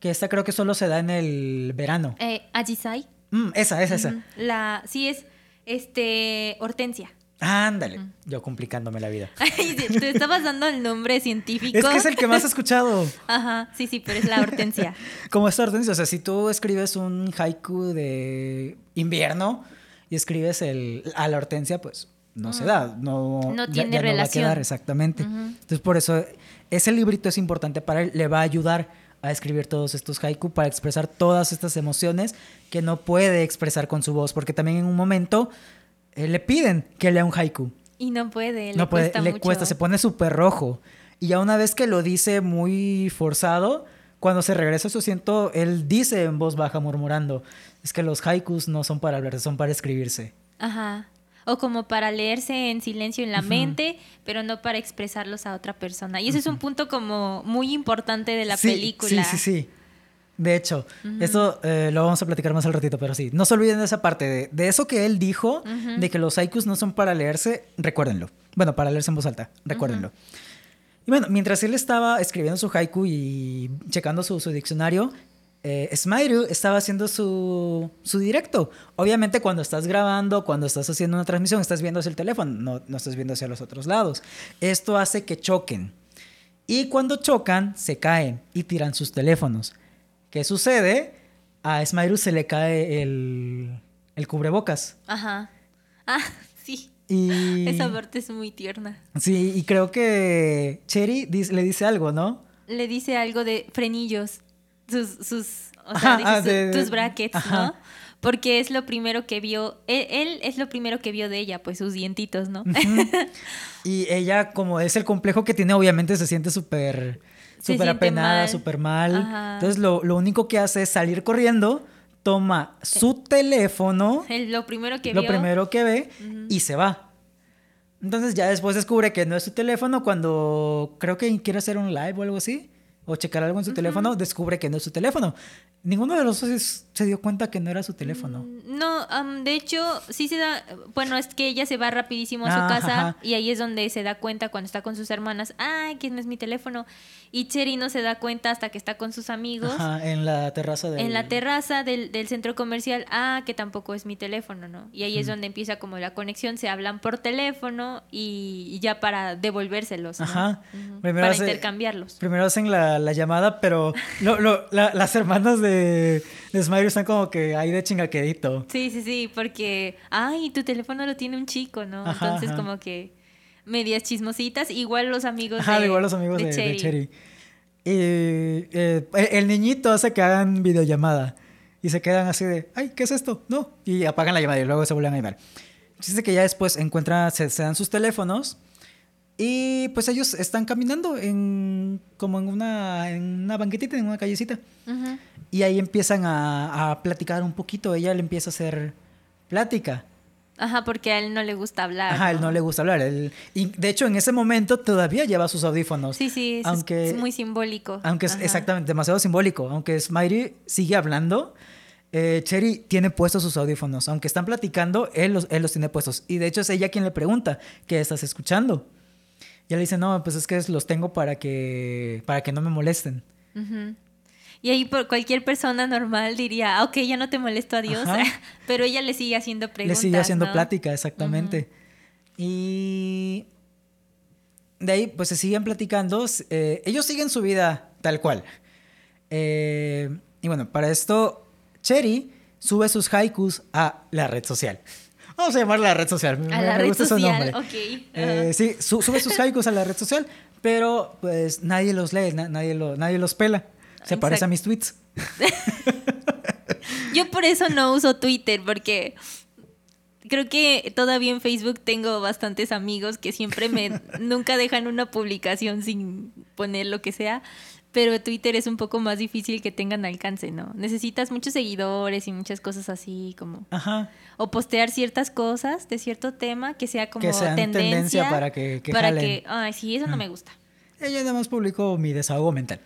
Que esta creo que solo se da en el verano. Eh, Ajisai. Mm, esa, esa, esa. La, sí es este hortensia. Ándale. Yo complicándome la vida. Ay, Te estabas dando el nombre científico. Es que es el que más he escuchado. Ajá, sí, sí, pero es la hortensia. Como esta hortensia, o sea, si tú escribes un haiku de invierno y escribes el, a la hortensia, pues no se da, no, No ya- tiene ya no va a relación. quedar exactamente. Entonces, por eso ese librito es importante para él, le va a ayudar a escribir todos estos haiku para expresar todas estas emociones que no puede expresar con su voz, porque también en un momento eh, le piden que lea un haiku. Y no puede, le No puede, cuesta le mucho. cuesta, se pone súper rojo. Y ya una vez que lo dice muy forzado, cuando se regresa a su asiento, él dice en voz baja, murmurando, es que los haikus no son para hablarse, son para escribirse. Ajá. O como para leerse en silencio en la Ujú. mente, pero no para expresarlos a otra persona. Y ese es un punto como muy importante de la Sí, película. Sí, sí, sí. De hecho, esto eh, lo vamos a platicar más al ratito, pero sí. No se olviden de esa parte, de, de eso que él dijo, Ujú. de que los haikus no son para leerse, recuérdenlo. Bueno, para leerse en voz alta, recuérdenlo. Y bueno, mientras él estaba escribiendo su haiku y checando su, su diccionario, eh, Smairu estaba haciendo su, su directo. Obviamente cuando estás grabando, cuando estás haciendo una transmisión, estás viendo hacia el teléfono, no, no estás viendo hacia los otros lados. Esto hace que choquen. Y cuando chocan, se caen y tiran sus teléfonos. ¿Qué sucede? A Smairu se le cae el, el cubrebocas. Ajá. Ah, sí. Y, Esa parte es muy tierna. sí, y creo que Cherry le dice algo, ¿no? Le dice algo de frenillos. Sus, sus, o sea, ah, de- tus brackets, ajá. ¿no? Porque es lo primero que vio, él, él es lo primero que vio de ella, pues sus dientitos, ¿no? Y ella, como es el complejo que tiene, obviamente se siente súper súper apenada, mal. súper mal. Entonces lo, lo único que hace es salir corriendo, toma su teléfono, El- lo primero que lo vio. primero que ve, y se va. Entonces ya después descubre que no es su teléfono cuando creo que quiere hacer un live o algo así, o checar algo en su teléfono, descubre que no es su teléfono. Ninguno de los dos es- se dio cuenta que no era su teléfono. Mm, No, de hecho, sí se da. Bueno, es que ella se va rapidísimo a su Ah, casa ajá. y ahí es donde se da cuenta cuando está con sus hermanas. Ay, que no es mi teléfono. Y Cherry no se da cuenta hasta que está con sus amigos Ajá, en la terraza del... en la terraza del, del centro comercial. Ah, que tampoco es mi teléfono, ¿no? Y ahí es donde empieza como la conexión. Se hablan por teléfono y, y ya para devolvérselos. ¿no? Ajá. Ujú, Primero Para hace- intercambiarlos. Primero hacen la, la llamada, pero lo- lo- la- las hermanas de, de Están como que ahí de chingaquedito. Sí, sí, sí, porque, ay, tu teléfono lo tiene un chico, ¿no? Ajá, Entonces ajá. como que medias chismositas, igual los amigos Ajá, de igual los amigos de, de Cherry. Cherry. Y eh, el, el niñito hace que hagan videollamada. Y se quedan así de, ay, ¿qué es esto? No. Y apagan la llamada y luego se vuelven a llamar. Dice que ya después encuentran, se, se dan sus teléfonos. Y pues ellos están caminando en como en una, en una banquetita, en una callecita. Ujú. Y ahí empiezan a, a platicar un poquito. Ella le empieza a hacer plática. Ajá, porque a él no le gusta hablar. Ajá, a él no le gusta hablar. Él- y de hecho, en ese momento todavía lleva sus audífonos. Sí, sí, es, Aunque- es muy simbólico. Aunque es Ajá. exactamente demasiado simbólico. Aunque Smiley sigue hablando, eh, Cherry tiene puestos sus audífonos. Aunque están platicando, él los, él los tiene puestos. Y de hecho es ella quien le pregunta, ¿qué estás escuchando? Y él dice, no, pues es que los tengo para que, para que no me molesten. Y ahí por cualquier persona normal diría, ah, ok, ya no te molesto, adiós. Pero ella le sigue haciendo preguntas. Le sigue haciendo ¿no? plática, exactamente. Y de ahí, pues se siguen platicando. eh, ellos siguen su vida tal cual. Eh, y bueno, para esto, Cherry sube sus haikus a la red social. Vamos a llamarla la red social. Me, A la me red gusta social, nombre. ok. Eh, sí, su- sube sus haikus a la red social, pero pues nadie los lee, na- nadie, lo- nadie los pela. Se parece a mis tweets. Yo por eso no uso Twitter, porque creo que todavía en Facebook tengo bastantes amigos que siempre me nunca dejan una publicación sin poner lo que sea. Pero Twitter es un poco más difícil que tengan alcance, ¿no? Necesitas muchos seguidores y muchas cosas así, como. Ajá. O postear ciertas cosas de cierto tema que sea como Que sean tendencia. tendencia para que- que para jalen. que. Ay, sí, eso no Mm. me gusta. Ella nada más publicó mi desahogo mental.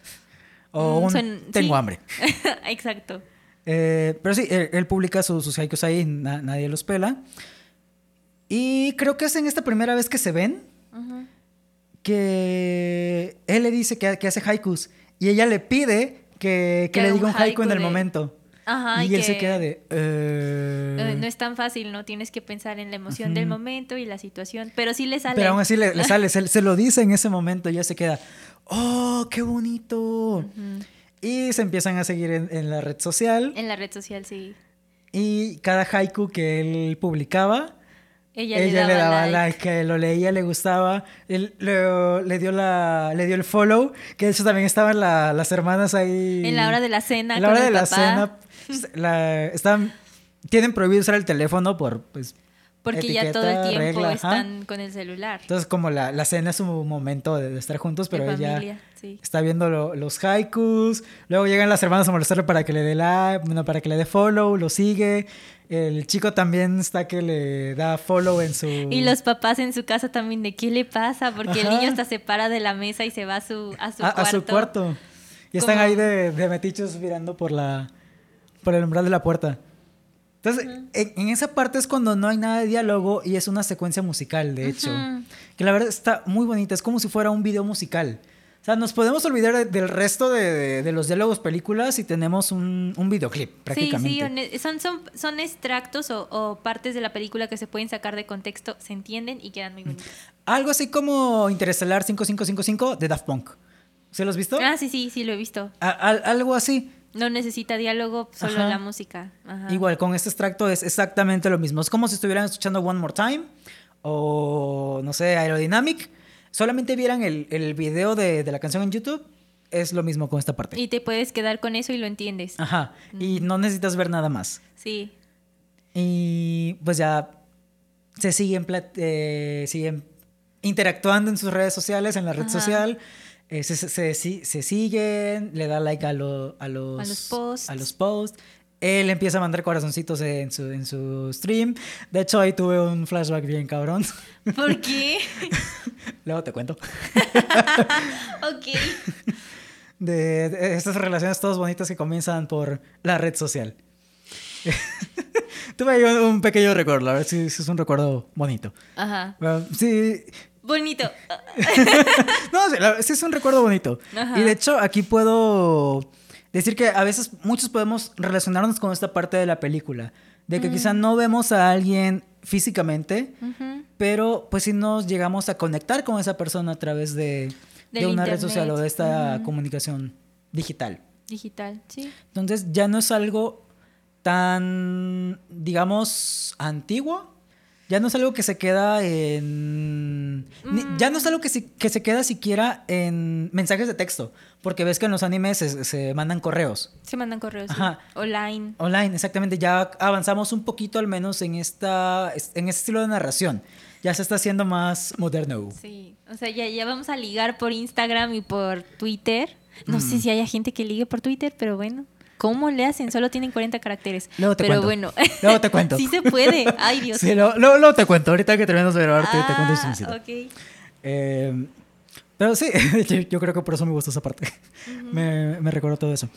O Mm, un tengo sí. hambre. Exacto. Eh, pero sí, él, él publica sus, sus haikus ahí, na- nadie los pela. Y creo que es en esta primera vez que se ven Ujú. Que él le dice que, que hace haikus y ella le pide que, que le diga un un haiku en haiku el de- momento. Ajá, y él se que- queda de... eh, Eh, no es tan fácil, ¿no? Tienes que pensar en la emoción del momento y la situación, pero sí le sale. Pero aún así le, le sale, se, se lo dice en ese momento y ella se queda, ¡oh, qué bonito! Y se empiezan a seguir en, en la red social En la red social, sí. y cada haiku que él publicaba Ella, ella le le daba, daba like. like, lo leía, le gustaba, él, le, le dio la, le dio el follow, que de hecho también estaban la- las hermanas ahí. En la hora de la cena. En la hora de la papá, cena, la- están, tienen prohibido usar el teléfono por, pues, Porque ya todo el etiqueta, tiempo regla, están con el celular. entonces como la, la cena es un momento de, de estar juntos, pero de ella familia, sí. está viendo lo- los haikus, luego llegan las hermanas a molestarle para que le dé like, bueno, para que le dé follow, lo sigue, el chico también está que le da follow en su... Y los papás en su casa también de qué le pasa, porque el niño hasta se para de la mesa y se va a su, a su a, a cuarto. su cuarto. Y están ahí de, de metichos mirando por la por el umbral de la puerta. Entonces, en, en esa parte es cuando no hay nada de diálogo y es una secuencia musical, de hecho. Que la verdad está muy bonita, es como si fuera un video musical. Sea, nos podemos olvidar de- del resto de, de- de los diálogos películas y tenemos un, un videoclip, prácticamente. Sí, sí, son, son, son extractos o, o partes de la película que se pueden sacar de contexto, se entienden y quedan muy bonitos. Algo así como Interestelar 5555 de Daft Punk. ¿Se los has visto? Ah, sí, sí, sí, lo he visto. A- algo así. No necesita diálogo, solo Ajá. la música. Ajá. Igual, con este extracto es exactamente lo mismo. Es como si estuvieran escuchando One More Time o, no sé, Aerodynamic. Solamente vieran el, el video de, de la canción en YouTube. Es lo mismo con esta parte. Y te puedes quedar con eso y lo entiendes. Ajá. Y no necesitas ver nada más. Sí. Y pues ya se siguen, eh, siguen interactuando en sus redes sociales, en la red Ajá. social. Eh, se, se- se siguen, le da like a, lo- a los, A los posts. a los posts. Él empieza a mandar corazoncitos en su, en su stream. De hecho, ahí tuve un flashback bien cabrón. ¿Por qué? Luego te cuento. ok. De, de estas relaciones todas bonitas que comienzan por la red social. tuve ahí un, un pequeño recuerdo, la verdad, sí, sí es un recuerdo bonito. Ajá. Bueno, sí, Bonito. No, sí, la- sí es un recuerdo bonito. Ajá. Y de hecho, aquí puedo decir que a veces muchos podemos relacionarnos con esta parte de la película. De que quizá no vemos a alguien físicamente, pero pues sí nos llegamos a conectar con esa persona a través de, una red social o de esta comunicación digital. Digital, sí. Entonces ya no es algo tan, digamos, antiguo. Ya no es algo que se queda en... ni- Ya no es algo que, si- que se queda siquiera en mensajes de texto. Porque ves que en los animes se, se mandan correos. Se mandan correos sí. Online. Online, exactamente. Ya avanzamos un poquito al menos en, esta, en este estilo de narración. Ya se está haciendo más moderno. Sí, o sea, ya, ya vamos a ligar por Instagram y por Twitter. No Mm. sé si haya gente que ligue por Twitter, pero bueno. ¿Cómo le hacen? Solo tienen 40 caracteres. Luego te pero cuento. bueno. Luego te cuento. sí se puede. Ay, Dios. Sí, lo- luego te cuento. Ahorita que terminamos de grabar, te, te cuento el Ah, ok. Eh, pero sí, yo, creo que por eso me gustó esa parte. me, me recordó todo eso.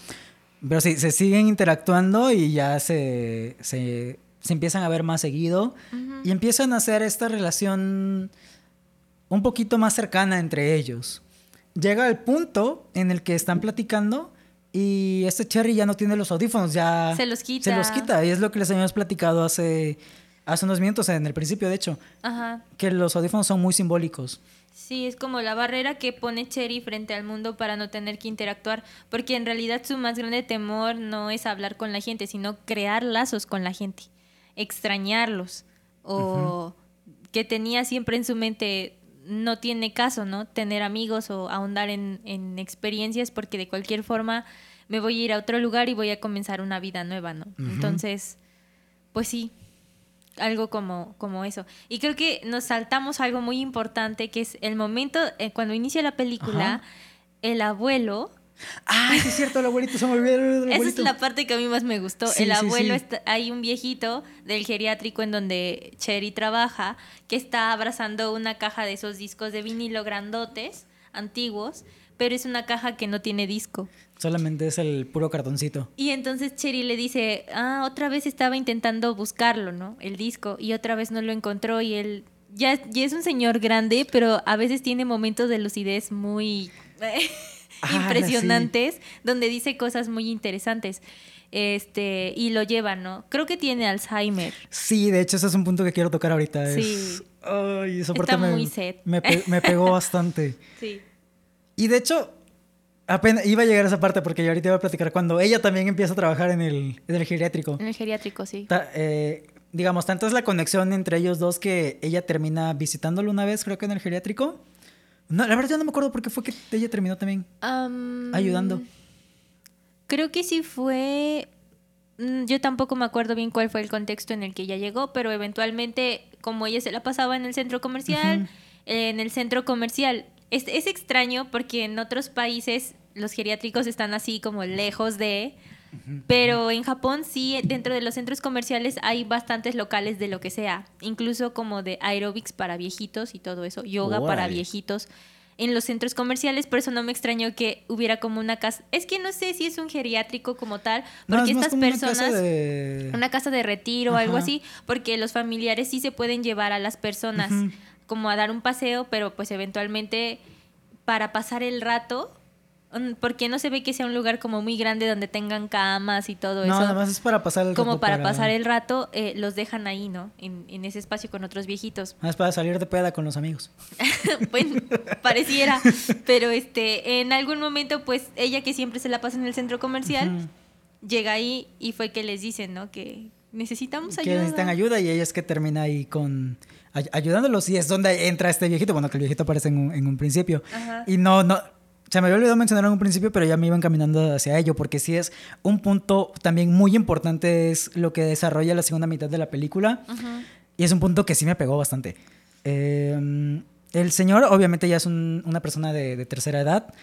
Pero sí, se siguen interactuando y ya se, se, se empiezan a ver más seguido y empiezan a hacer esta relación un poquito más cercana entre ellos. Llega el punto en el que están platicando y este Cherry ya no tiene los audífonos, ya Se los quita. Se los quita y es lo que les habíamos platicado hace, hace unos minutos, en el principio de hecho, Ajá. que los audífonos son muy simbólicos. Sí, es como la barrera que pone Cherry frente al mundo para no tener que interactuar, porque en realidad su más grande temor no es hablar con la gente, sino crear lazos con la gente, extrañarlos, o que tenía siempre en su mente, no tiene caso, ¿no? Tener amigos o ahondar en, en experiencias, porque de cualquier forma me voy a ir a otro lugar y voy a comenzar una vida nueva, ¿no? Entonces, pues sí, algo como, como eso. Y creo que nos saltamos algo muy importante, que es el momento, eh, cuando inicia la película, Ajá. el abuelo, Sí es cierto, el abuelito, se me olvidó el esa es la parte que a mí más me gustó, Sí, el sí, abuelo, sí. está- hay un viejito del geriátrico en donde Cherry trabaja, que está abrazando una caja de esos discos de vinilo grandotes, antiguos, pero es una caja que no tiene disco. Solamente es el puro cartoncito. Y entonces Cherry le dice, ah, otra vez estaba intentando buscarlo, ¿no? El disco, y otra vez no lo encontró y él ya, ya es un señor grande, pero a veces tiene momentos de lucidez muy Ah, impresionantes, donde dice cosas muy interesantes. Este, y lo lleva, ¿no? Creo que tiene Alzheimer. Sí, de hecho, ese es un punto que quiero tocar ahorita. es- Sí. Ay, esa Está parte me, muy sad. me, pe- me pegó bastante. Sí. Y de hecho, apenas iba a llegar a esa parte porque yo ahorita iba a platicar cuando ella también empieza a trabajar en el, en el geriátrico. En el geriátrico, sí. Ta- eh, digamos, tanto es la conexión entre ellos dos que ella termina visitándolo una vez, creo que en el geriátrico. No, la verdad yo no me acuerdo por qué fue que ella terminó también Am, ayudando. Creo que sí fue. mm, Yo tampoco me acuerdo bien cuál fue el contexto en el que ella llegó, pero eventualmente, como ella se la pasaba en el centro comercial, en el centro comercial. Es, es extraño porque en otros países los geriátricos están así como lejos de. Pero en Japón sí, dentro de los centros comerciales hay bastantes locales de lo que sea, incluso como de aerobics para viejitos y todo eso, yoga para viejitos en los centros comerciales, por eso no me extrañó que hubiera como una casa, es que no sé si es un geriátrico como tal, No, porque es estas una personas casa de- una casa de retiro o algo así, porque los familiares sí se pueden llevar a las personas como a dar un paseo, pero pues eventualmente para pasar el rato, porque no se ve que sea un lugar como muy grande donde tengan camas y todo No, eso. nada más es para pasar el como rato para, pasar el rato, eh, los dejan ahí, ¿no? En, en ese espacio con otros viejitos. Nada más para salir de peda con los amigos. bueno, pareciera. Pero este, en algún momento, pues, ella que siempre se la pasa en el centro comercial, llega ahí y fue que les dicen, ¿no? Que necesitamos que ayuda. necesitan ayuda y ella es que termina ahí con ay- ayudándolos y es donde entra este viejito, bueno, que el viejito aparece en un, en un principio. Ajá. Y no, no, se me había olvidado mencionar en un principio, pero ya me iban caminando hacia ello, porque sí es un punto también muy importante, es lo que desarrolla la segunda mitad de la película, y es un punto que sí me pegó bastante. Eh, el señor obviamente ya es un- una persona de, de tercera edad.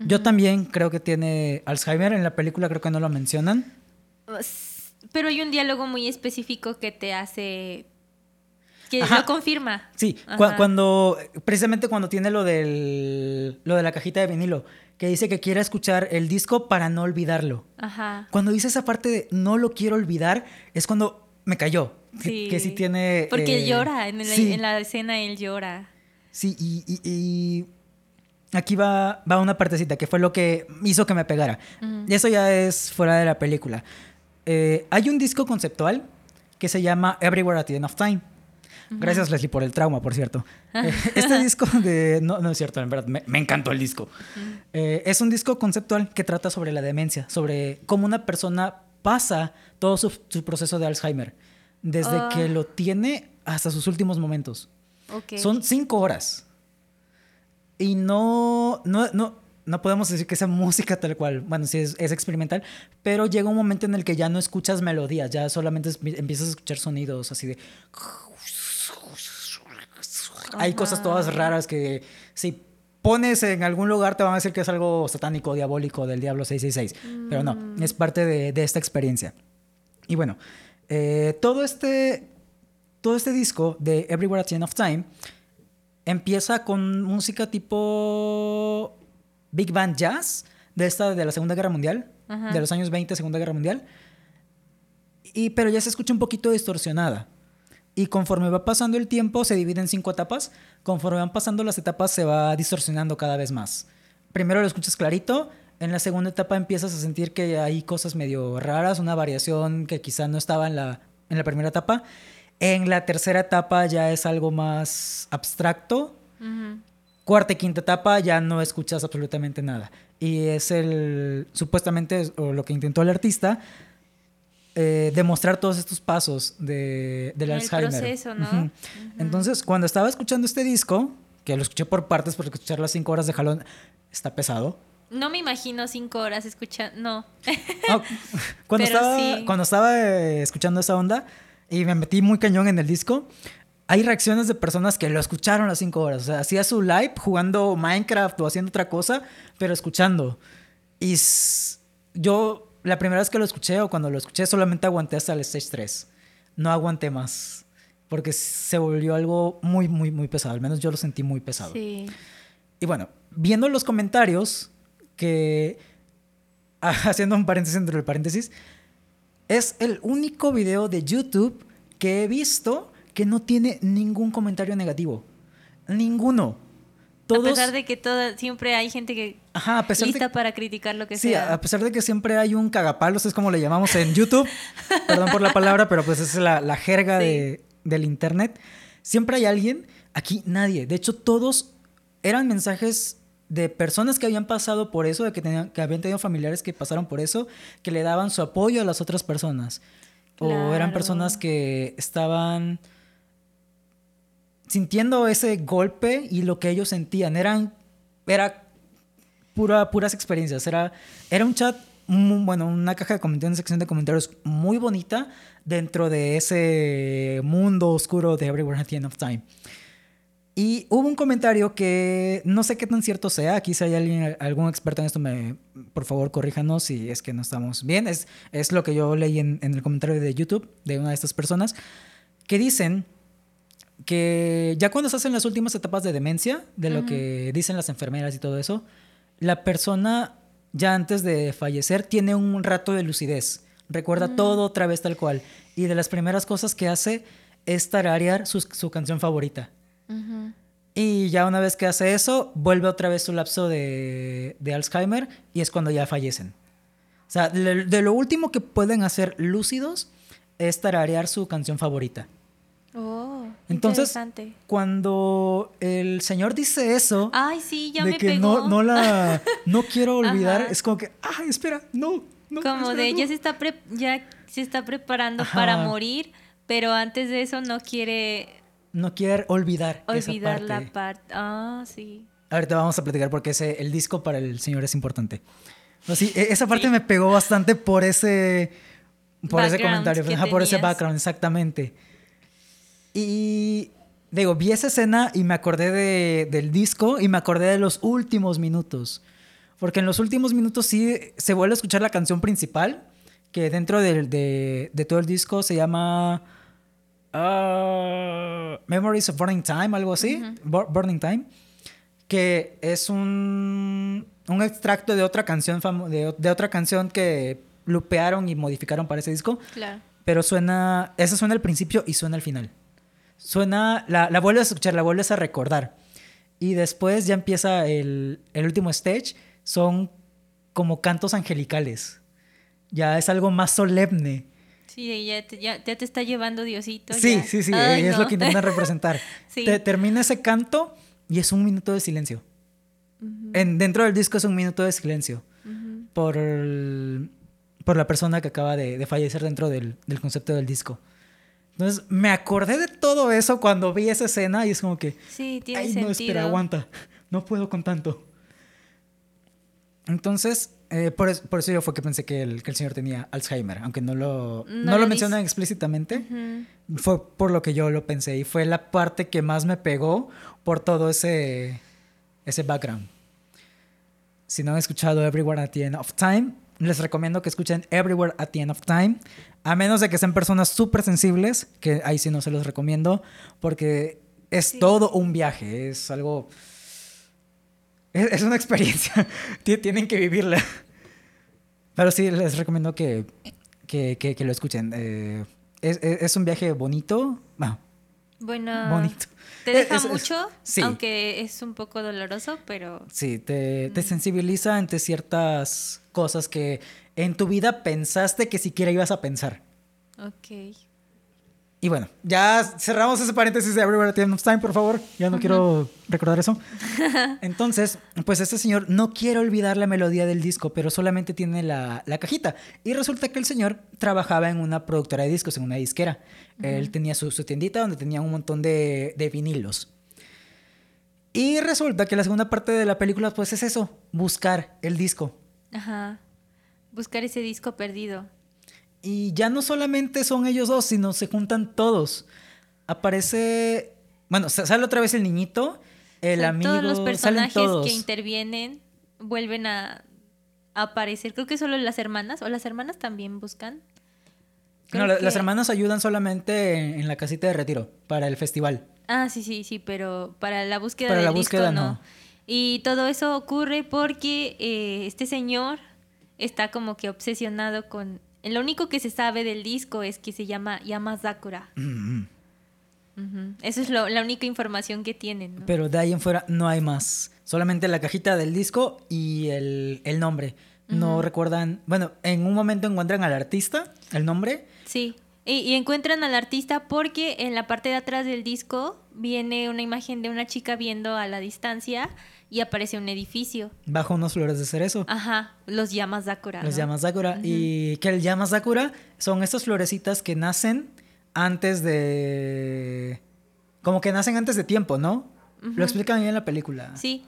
Yo también creo que tiene Alzheimer, en la película creo que no lo mencionan. Pero hay un diálogo muy específico que te hace. Que Ajá. lo confirma. Sí, cuando precisamente cuando tiene lo del lo de la cajita de vinilo, que dice que quiere escuchar el disco para no olvidarlo. Ajá. Cuando dice esa parte de no lo quiero olvidar, es cuando me cayó. Sí. que sí tiene. Porque eh, llora. En, el- sí, en la escena él llora. Sí, y, y- y aquí va, va una partecita que fue lo que hizo que me pegara. Ujú. Y eso ya es fuera de la película. Eh, hay un disco conceptual que se llama Everywhere at the End of Time. Gracias, Leslie, por el trauma, por cierto. Eh, este disco de... No, no es cierto, en verdad, me, me encantó el disco. Eh, es un disco conceptual que trata sobre la demencia, sobre cómo una persona pasa todo su, su proceso de Alzheimer, desde Ah. que lo tiene hasta sus últimos momentos. Ok. Son cinco horas. Y no, no, no, no podemos decir que sea música tal cual. Bueno, sí es, es experimental, pero llega un momento en el que ya no escuchas melodías, ya solamente es- empiezas a escuchar sonidos así de... Hay cosas todas raras que si pones en algún lugar te van a decir que es algo satánico, diabólico, del diablo 666. Pero no, es parte de, de esta experiencia. Y bueno, eh, todo, este, todo este disco de Everywhere at the End of Time empieza con música tipo Big Band Jazz, de esta de la Segunda Guerra Mundial, Ajá. de los años 20, Segunda Guerra Mundial. Y, pero ya se escucha un poquito distorsionada. Y conforme va pasando el tiempo, se divide en cinco etapas. Conforme van pasando las etapas, se va distorsionando cada vez más. Primero lo escuchas clarito. En la segunda etapa empiezas a sentir que hay cosas medio raras, una variación que quizá no estaba en la, en la primera etapa. En la tercera etapa ya es algo más abstracto. Cuarta y quinta etapa ya no escuchas absolutamente nada. Y es el, supuestamente, o lo que intentó el artista, eh, demostrar todos estos pasos de, del El Alzheimer. proceso, ¿no? Ujú. Ujú. Entonces, cuando estaba escuchando este disco, que lo escuché por partes porque escuchar las cinco horas de jalón está pesado. No me imagino cinco horas escuchando. No. Cuando, Pero estaba, sí. cuando estaba eh, escuchando esa onda y me metí muy cañón en el disco, hay reacciones de personas que lo escucharon las cinco horas. O sea, hacía su live jugando Minecraft o haciendo otra cosa, pero escuchando. Y yo, la primera vez que lo escuché o cuando lo escuché, solamente aguanté hasta el stage 3. No aguanté más. Porque se volvió algo muy, muy, muy pesado. Al menos yo lo sentí muy pesado. Sí. Y bueno, viendo los comentarios, que haciendo un paréntesis entre el paréntesis, es el único video de YouTube que he visto que no tiene ningún comentario negativo. Ninguno. Todos, A pesar de que toda, siempre hay gente que Ajá, a pesar de- lista para criticar lo que Sí, sea. a pesar de que siempre hay un cagapalos, es como le llamamos en YouTube, perdón por la palabra, pero pues es la, la jerga Sí. de- del Internet. Siempre hay alguien, aquí nadie. De hecho, todos eran mensajes de personas que habían pasado por eso, de que, tenían, que habían tenido familiares que pasaron por eso, que le daban su apoyo a las otras personas. O eran personas que estaban sintiendo ese golpe y lo que ellos sentían. Eran, era pura, puras experiencias. Era, era un chat, mu- bueno, una caja de comentarios, una sección de comentarios muy bonita dentro de ese mundo oscuro de Everywhere at the End of Time. Y hubo un comentario que no sé qué tan cierto sea. Aquí si hay alguien, algún experto en esto, me, por favor corríjanos si es que no estamos bien. Es, es lo que yo leí en, en el comentario de YouTube de una de estas personas que dicen que ya cuando se hacen las últimas etapas de demencia, de lo que dicen las enfermeras y todo eso, la persona ya antes de fallecer tiene un rato de lucidez. Recuerda todo otra vez tal cual. Y de las primeras cosas que hace es tararear su, su canción favorita. Y ya una vez que hace eso, vuelve otra vez su lapso de, de Alzheimer y es cuando ya fallecen. O sea, de, de lo último que pueden hacer lúcidos es tararear su canción favorita. Oh, Entonces, cuando el señor dice eso, Ay, sí, Ah, ya de me que pegó. no, no la no quiero olvidar, Ajá. es como que, ay, espera, no, no. Como espera, de no". ya se está pre- ya se está preparando Ajá. para morir, pero antes de eso no quiere No quiere olvidar, olvidar esa la parte. parte. Ah, sí. Ahorita vamos a platicar porque ese, el disco para el señor es importante. Pero sí, e- esa parte me pegó bastante por ese, por ese Background comentario, que ajá, por ese background, exactamente. Y digo, vi esa escena y me acordé de- del disco y me acordé de los últimos minutos. Porque en los últimos minutos sí se vuelve a escuchar la canción principal, que dentro de, de todo el disco se llama ah, Memories of Burning Time, algo así, Bur- Burning Time, que es un, un extracto de otra canción de otra canción que lupearon y modificaron para ese disco, Claro. pero suena, esa suena al principio y suena al final. Suena, la, la vuelves a escuchar, la vuelves a recordar. Y después ya empieza el, el último stage, son como cantos angelicales. Ya es algo más solemne. Sí, ya te, ya, ya te está llevando Diosito. Sí, ya. sí, sí, Ay, es no. lo que intentan representar. Sí. Te- termina ese canto y es un minuto de silencio. en, dentro del disco es un minuto de silencio por, el- por la persona que acaba de, de fallecer dentro del, del concepto del disco. Entonces me acordé de todo eso cuando vi esa escena y es como que, Sí, tiene ay, sentido. no, espera, aguanta, no puedo con tanto. Entonces, eh, por, es- por eso yo fue que pensé que el, que el señor tenía Alzheimer, aunque no lo, No no lo mencionan explícitamente. Fue por lo que yo lo pensé y fue la parte que más me pegó por todo ese, ese background. Si no han escuchado Everywhere at the End of Time, les recomiendo que escuchen Everywhere at the End of Time, a menos de que sean personas súper sensibles, que ahí sí no se los recomiendo, porque es Sí. todo un viaje, es algo... Es, es una experiencia, Ti- tienen que vivirla. Pero sí, les recomiendo que, que, que- que lo escuchen. Eh, es- es un viaje bonito. Bueno, bonito. te deja Es- es- mucho, sí. aunque es un poco doloroso, pero Sí, te, te sensibiliza ante ciertas cosas que en tu vida pensaste que siquiera ibas a pensar. ok. Y bueno, ya cerramos ese paréntesis de Everywhere at the End of Time, por favor. Ya no quiero recordar eso. Entonces, pues este señor no quiere olvidar la melodía del disco, pero solamente tiene la, la cajita. Y resulta que el señor trabajaba en una productora de discos, en una disquera. Él tenía su, su tiendita donde tenía un montón de, de vinilos. Y resulta que la segunda parte de la película, pues es eso, buscar el disco. Ajá. Buscar ese disco perdido. Y ya no solamente son ellos dos, sino se juntan todos. Aparece, bueno, sa- sale otra vez el niñito, el O sea, amigo, Todos los personajes todos. que intervienen vuelven a aparecer. Creo que solo las hermanas, o las hermanas también buscan. Creo No, la- las hermanas ayudan solamente en, la casita de retiro para el festival. Ah, sí, sí, sí, pero para la búsqueda Para del la disco búsqueda, no. no. Y todo eso ocurre porque eh, este señor está como que obsesionado con... Lo único que se sabe del disco es que se llama Yamazakura. Mm, Ujú. Eso es lo- la única información que tienen, ¿no? Pero de ahí en fuera no hay más. Solamente la cajita del disco y el, el nombre. No recuerdan. Bueno, en un momento encuentran al artista, el nombre. Sí. Y, y encuentran al artista porque en la parte de atrás del disco viene una imagen de una chica viendo a la distancia y aparece un edificio. Bajo unos flores de cerezo. Ajá, los llamas Sakura. Los ¿no? llamas Sakura. Y que el llama Sakura son estas florecitas que nacen antes de. Como que nacen antes de tiempo, ¿no? Lo explican ahí en la película. Sí,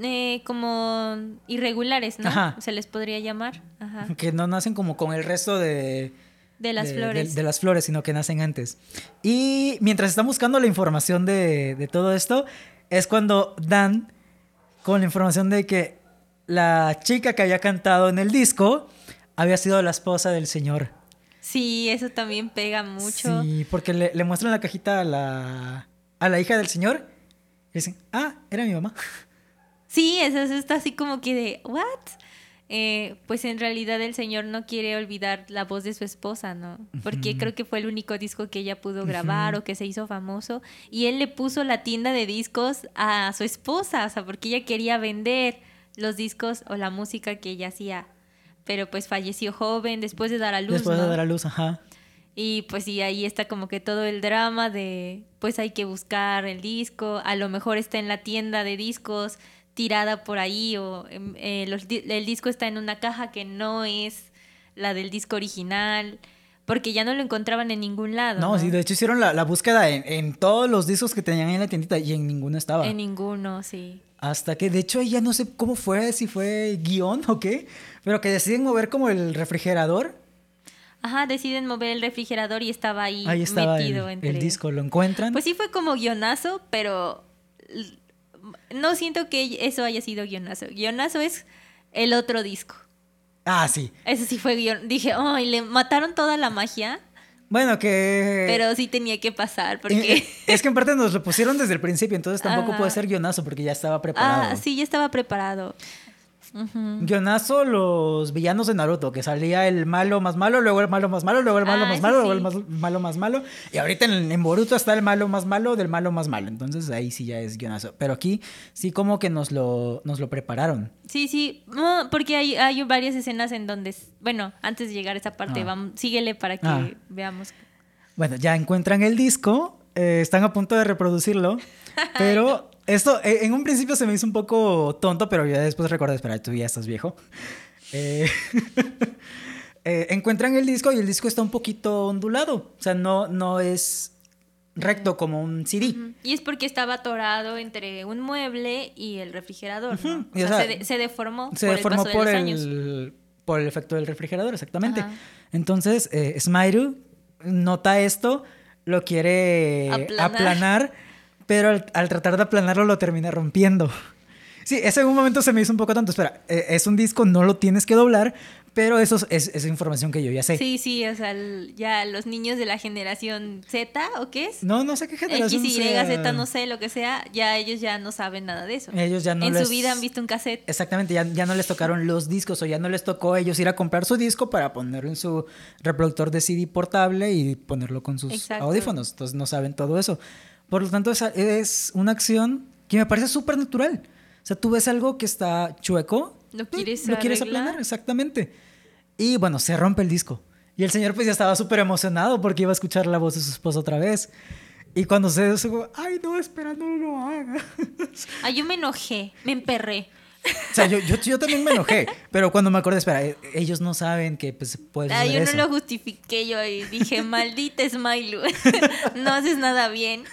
eh, como irregulares, ¿no? Ajá. Se les podría llamar. Ajá. Que no nacen como con el resto de. De las de- flores. De, de las flores, sino que nacen antes. Y mientras están buscando la información de, de todo esto, es cuando dan con la información de que la chica que había cantado en el disco había sido la esposa del señor. Sí, eso también pega mucho. Sí, porque le, le muestran la cajita a la, a la hija del señor y dicen, ah, era mi mamá. Sí, eso, eso está así como que de, ¿what? Eh, pues en realidad el señor no quiere olvidar la voz de su esposa, ¿no? Porque creo que fue el único disco que ella pudo grabar o que se hizo famoso. Y él le puso la tienda de discos a su esposa, o sea, porque ella quería vender los discos o la música que ella hacía. Pero pues falleció joven después de dar a luz. Después de dar a luz, ajá. Y pues sí, ahí está como que todo el drama de, pues hay que buscar el disco, a lo mejor está en la tienda de discos tirada por ahí o em, eh, los el disco está en una caja que no es la del disco original, porque ya no lo encontraban en ningún lado. No, ¿no? sí, de hecho hicieron la, la búsqueda en, en todos los discos que tenían en la tiendita y en ninguno estaba. En ninguno, sí. Hasta que, de hecho, ya no sé cómo fue, si fue guion o qué, pero que deciden mover como el refrigerador. Ajá, deciden mover el refrigerador y estaba ahí, Ahí estaba el, metido entre... el disco, lo encuentran. Pues sí fue como guionazo, pero no siento que eso haya sido guionazo. Guionazo es el otro disco. ah, sí. Eso sí fue guion. Dije, oh, y le mataron toda la magia, Bueno, que... pero sí tenía que pasar Eh, porque... eh, Es que en parte nos lo pusieron desde el principio, entonces tampoco Ajá. puede ser guionazo porque ya estaba preparado. ah, sí, ya estaba preparado. Guionazo, los villanos de Naruto, que salía el malo más malo, luego el malo más malo, luego el malo Ah, más malo, luego el más- malo más malo. Y ahorita en, en Boruto está el malo más malo del malo más malo. Entonces ahí sí ya es guionazo. Pero aquí sí como que nos lo, nos lo prepararon. Sí, sí, porque hay, hay varias escenas en donde, bueno, antes de llegar a esa parte, Ah. vamos, síguele para que Ah. veamos. Bueno, ya encuentran el disco, eh, están a punto de reproducirlo, pero esto eh, en un principio se me hizo un poco tonto, pero ya después recordé, espera, tú ya estás viejo. Eh, eh, encuentran el disco y el disco está un poquito ondulado, o sea, no, no es recto como un CD. Y es porque estaba atorado entre un mueble y el refrigerador. O sea, se, de- se deformó Se por deformó el paso por de los años. el, por el efecto del refrigerador, exactamente. Entonces, eh, Smairu nota esto, lo quiere Aplanar. aplanar, pero al, al tratar de aplanarlo lo termina rompiendo. Sí, eso en un momento se me hizo un poco tanto. Espera, eh, es un disco, no lo tienes que doblar, pero eso es, es- es información que yo ya sé. Sí, sí, o sea, el- ya los niños de la generación Z, ¿o qué es? No, no sé qué generación X, Y, sea. Z, no sé, lo que sea, ya ellos ya no saben nada de eso. Ellos ya no en les- su vida han visto un cassette. Exactamente, ya, ya no les tocaron los discos o ya no les tocó ellos ir a comprar su disco para ponerlo en su reproductor de CD portable y ponerlo con sus Exacto. audífonos. Entonces no saben todo eso. Por lo tanto, esa es una acción que me parece súper natural. O sea, tú ves algo que está chueco, ¿Lo mm, quieres lo quieres aplanar, exactamente. Y bueno, se rompe el disco. Y el señor pues ya estaba súper emocionado porque iba a escuchar la voz de su esposa otra vez. Y cuando se desugó, ay no, espera, no lo haga. Ah, yo me enojé, me emperré. O sea, yo, yo, yo también me enojé, pero cuando me acordé, espera, eh, ellos no saben que pues, puede Ah, suceder yo no eso. lo justifiqué yo dije, maldita Smiley, no haces nada bien.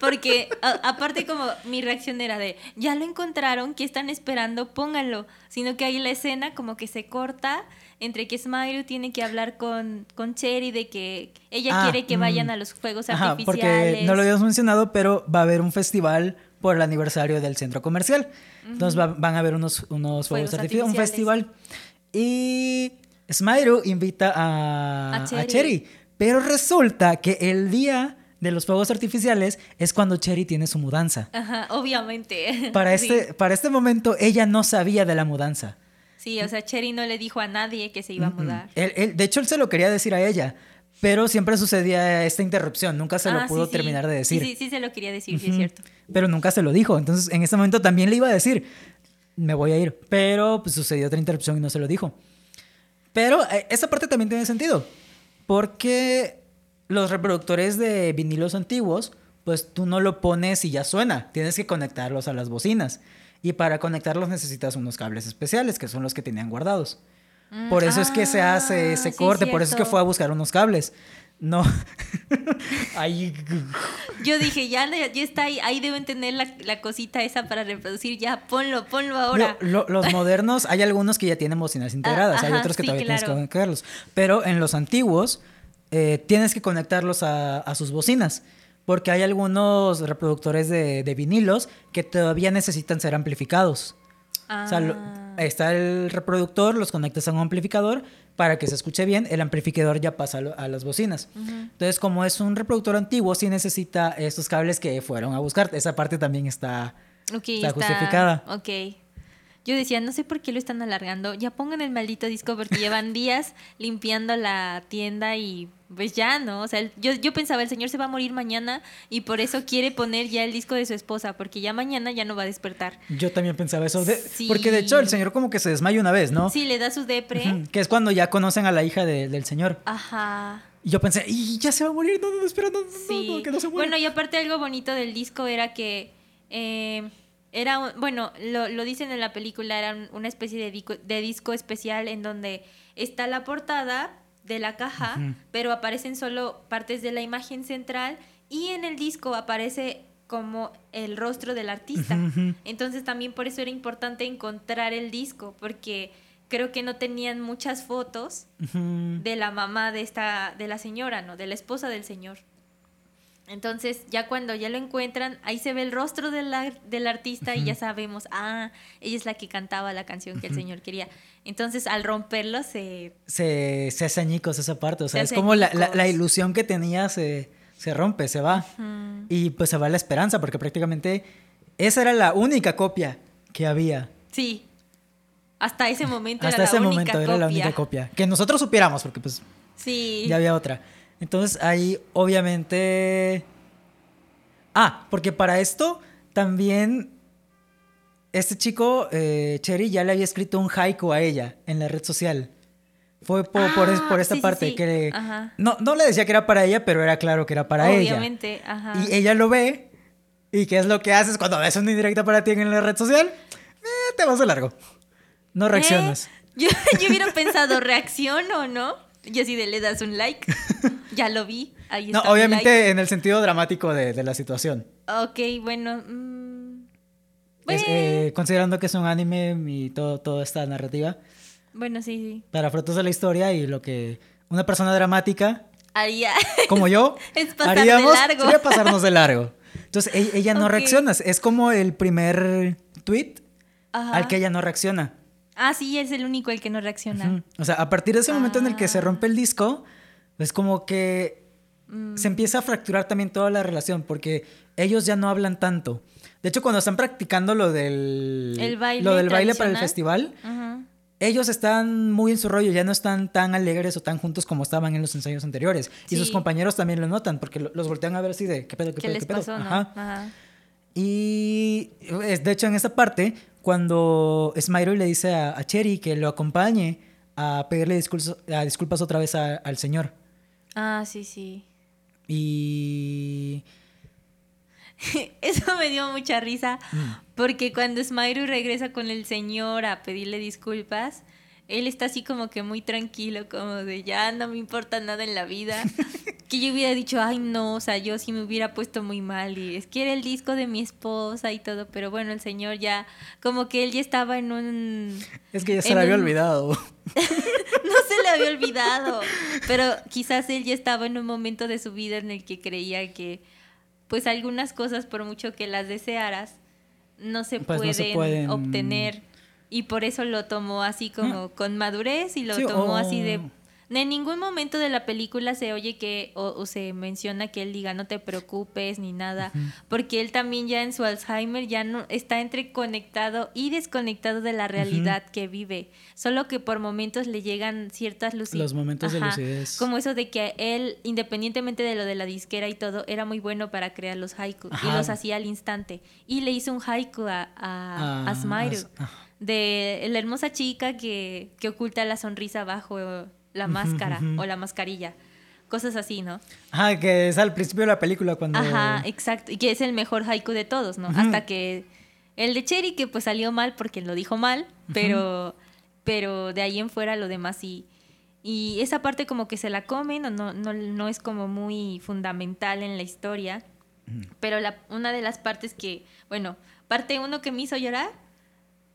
Porque a- aparte como mi reacción era de, ya lo encontraron, ¿qué están esperando? Pónganlo. Sino que ahí la escena como que se corta entre que Smiley tiene que hablar con, con Cherry de que ella Ah, quiere que vayan mm. a los fuegos Ajá, artificiales. porque no lo habíamos mencionado, pero va a haber un festival por el aniversario del centro comercial. Entonces va- van a haber unos, unos fuegos, Fuegos artificiales, un festival. Y Smyro invita a, A a Cherry. Cherry. Pero resulta que el día de los fuegos artificiales es cuando Cherry tiene su mudanza. Ajá, obviamente. Para Sí. este, para este momento ella no sabía de la mudanza. Sí, o sea, Cherry no le dijo a nadie que se iba a mudar. Él- él- de hecho, él se lo quería decir a ella, pero siempre sucedía esta interrupción, nunca se Ah, lo sí, pudo sí. terminar de decir. Sí, sí, sí se lo quería decir, sí, es cierto. Pero nunca se lo dijo, entonces en ese momento también le iba a decir, me voy a ir, pero pues, sucedió otra interrupción y no se lo dijo. Pero eh, esa parte también tiene sentido, porque los reproductores de vinilos antiguos, pues tú no lo pones y ya suena, tienes que conectarlos a las bocinas. Y para conectarlos necesitas unos cables especiales, que son los que tenían guardados. Por eso es que se hace Ah, ese sí, corte, por eso es que fue a buscar unos cables. No. Ahí. Yo dije, ya, ya está ahí, ahí deben tener la, la cosita esa para reproducir, ya, ponlo, ponlo ahora. Lo- lo- los modernos, hay algunos que ya tienen bocinas integradas, hay ajá, otros que sí, todavía tienes claro. que conectarlos. Pero en los antiguos, eh, tienes que conectarlos a, a sus bocinas. Porque hay algunos reproductores de, de vinilos que todavía necesitan ser amplificados. O sea, lo- Ah. está el reproductor, los conectas a un amplificador para que se escuche bien, el amplificador ya pasa a, las bocinas. Entonces, como es un reproductor antiguo, sí necesita estos cables que fueron a buscar. Esa parte también está, está justificada. Ok. Yo decía, no sé por qué lo están alargando. Ya pongan el maldito disco porque llevan días limpiando la tienda y pues ya, ¿no? O sea, yo, yo pensaba, el señor se va a morir mañana y por eso quiere poner ya el disco de su esposa porque ya mañana ya no va a despertar. Yo también pensaba eso. de- Sí. Porque de hecho el señor como que se desmaya una vez, ¿no? Sí, le da su depre. Que es cuando ya conocen a la hija de- del señor. Ajá. Y yo pensé, y ya se va a morir, no, no, espera, no, Sí. no, que no se muera. bueno, y aparte algo bonito del disco era que eh, era, un- bueno, lo, lo dicen en la película, era un- una especie de, de disco especial en donde está la portada de la caja, pero aparecen solo partes de la imagen central y en el disco aparece como el rostro del artista. Entonces también por eso era importante encontrar el disco, porque creo que no tenían muchas fotos de la mamá de esta, de la señora, ¿no? De la esposa del señor. Entonces, ya cuando ya lo encuentran, ahí se ve el rostro de la- del artista y ya sabemos, ah, ella es la que cantaba la canción que el señor quería. Entonces, al romperlo, se... Se, se hace añicos esa parte, o sea, Se es como la, la- la ilusión que tenía se, se rompe, se va. mm, Y pues se va la esperanza, porque prácticamente esa era la única copia que había. Sí. Hasta ese momento Hasta era ese la única momento era copia. la única copia. Que nosotros supiéramos, porque pues Sí. ya había otra. Entonces ahí obviamente... Ah, porque para esto también este chico, eh, Cherry, ya le había escrito un haiku a ella en la red social. Fue po- por, Ah, esta sí, parte sí. que... Ajá. No, no le decía que era para ella, pero era claro que era para ella. Obviamente, ajá. Y ella lo ve. ¿Y qué es lo que haces cuando ves una indirecta para ti en la red social? Eh, te vas de largo. No reaccionas. ¿Eh? Yo, yo hubiera pensado, ¿reacciono o no? Y así de le das un like. Ya lo vi. Ahí No, está obviamente like. en el sentido dramático de, de la situación. Ok, bueno. mm, Es, bueno, eh, considerando que es un anime y todo, toda esta narrativa, bueno, sí, sí. para frutos de la historia y lo que una persona dramática Haría. como yo Es pasar de haríamos largo. sería pasarnos de largo. Entonces e- ella, no Ok. reacciona. Es como el primer tweet Ajá. al que ella no reacciona. Ah, sí, es el único el que no reacciona. O sea, a partir de ese momento en el que se Ah. rompe el disco, es como que Mm, se empieza a fracturar también toda la relación porque ellos ya no hablan tanto. De hecho, cuando están practicando lo del, El baile lo del baile para el festival, Ajá. ellos están muy en su rollo, ya no están tan alegres o tan juntos como estaban en los ensayos anteriores. Y sus compañeros también lo notan porque lo- los voltean a ver así de, ¿qué pedo, qué, ¿Qué pedo, les qué pedo? pasó, no? Ajá. Y de hecho en esa parte, cuando Smiley le dice a, a Cherry que lo acompañe a pedirle disculpas, a disculpas otra vez a- al señor. Ah, sí, sí. Y... Eso me dio mucha risa Mm. porque cuando Smairu regresa con el señor a pedirle disculpas, él está así como que muy tranquilo, como de ya no me importa nada en la vida. que yo hubiera dicho, ay no, o sea, yo sí me hubiera puesto muy mal y es que era el disco de mi esposa y todo, pero bueno, el señor ya, como que él ya estaba en un... Es que ya se le había un- olvidado. No se le había olvidado, pero quizás él ya estaba en un momento de su vida en el que creía que pues algunas cosas, por mucho que las desearas, no se, Pues no se pueden- obtener. Y por eso lo tomó así como con madurez y lo Sí, tomó o- así de... En ningún momento de la película se oye que o, o se menciona que él diga no te preocupes ni nada, porque él también ya en su Alzheimer ya no está entre conectado y desconectado de la realidad que vive, solo que por momentos le llegan ciertas lucidez. Los momentos de lucidez. Como eso de que él, independientemente de lo de la disquera y todo, era muy bueno para crear los haikus y los hacía al instante. Y le hizo un haiku a, a, Ah, a Smairu de la hermosa chica que, que oculta la sonrisa bajo la máscara o la mascarilla. Cosas así, ¿no? Ajá, que es al principio de la película cuando... Ajá, exacto. Y que es el mejor haiku de todos, ¿no? Hasta que El de Cherry que pues salió mal porque lo dijo mal, pero, pero de ahí en fuera lo demás sí. Y esa parte como que se la comen o no, no, no es como muy fundamental en la historia. Pero la, una de las partes que, bueno, parte uno que me hizo llorar,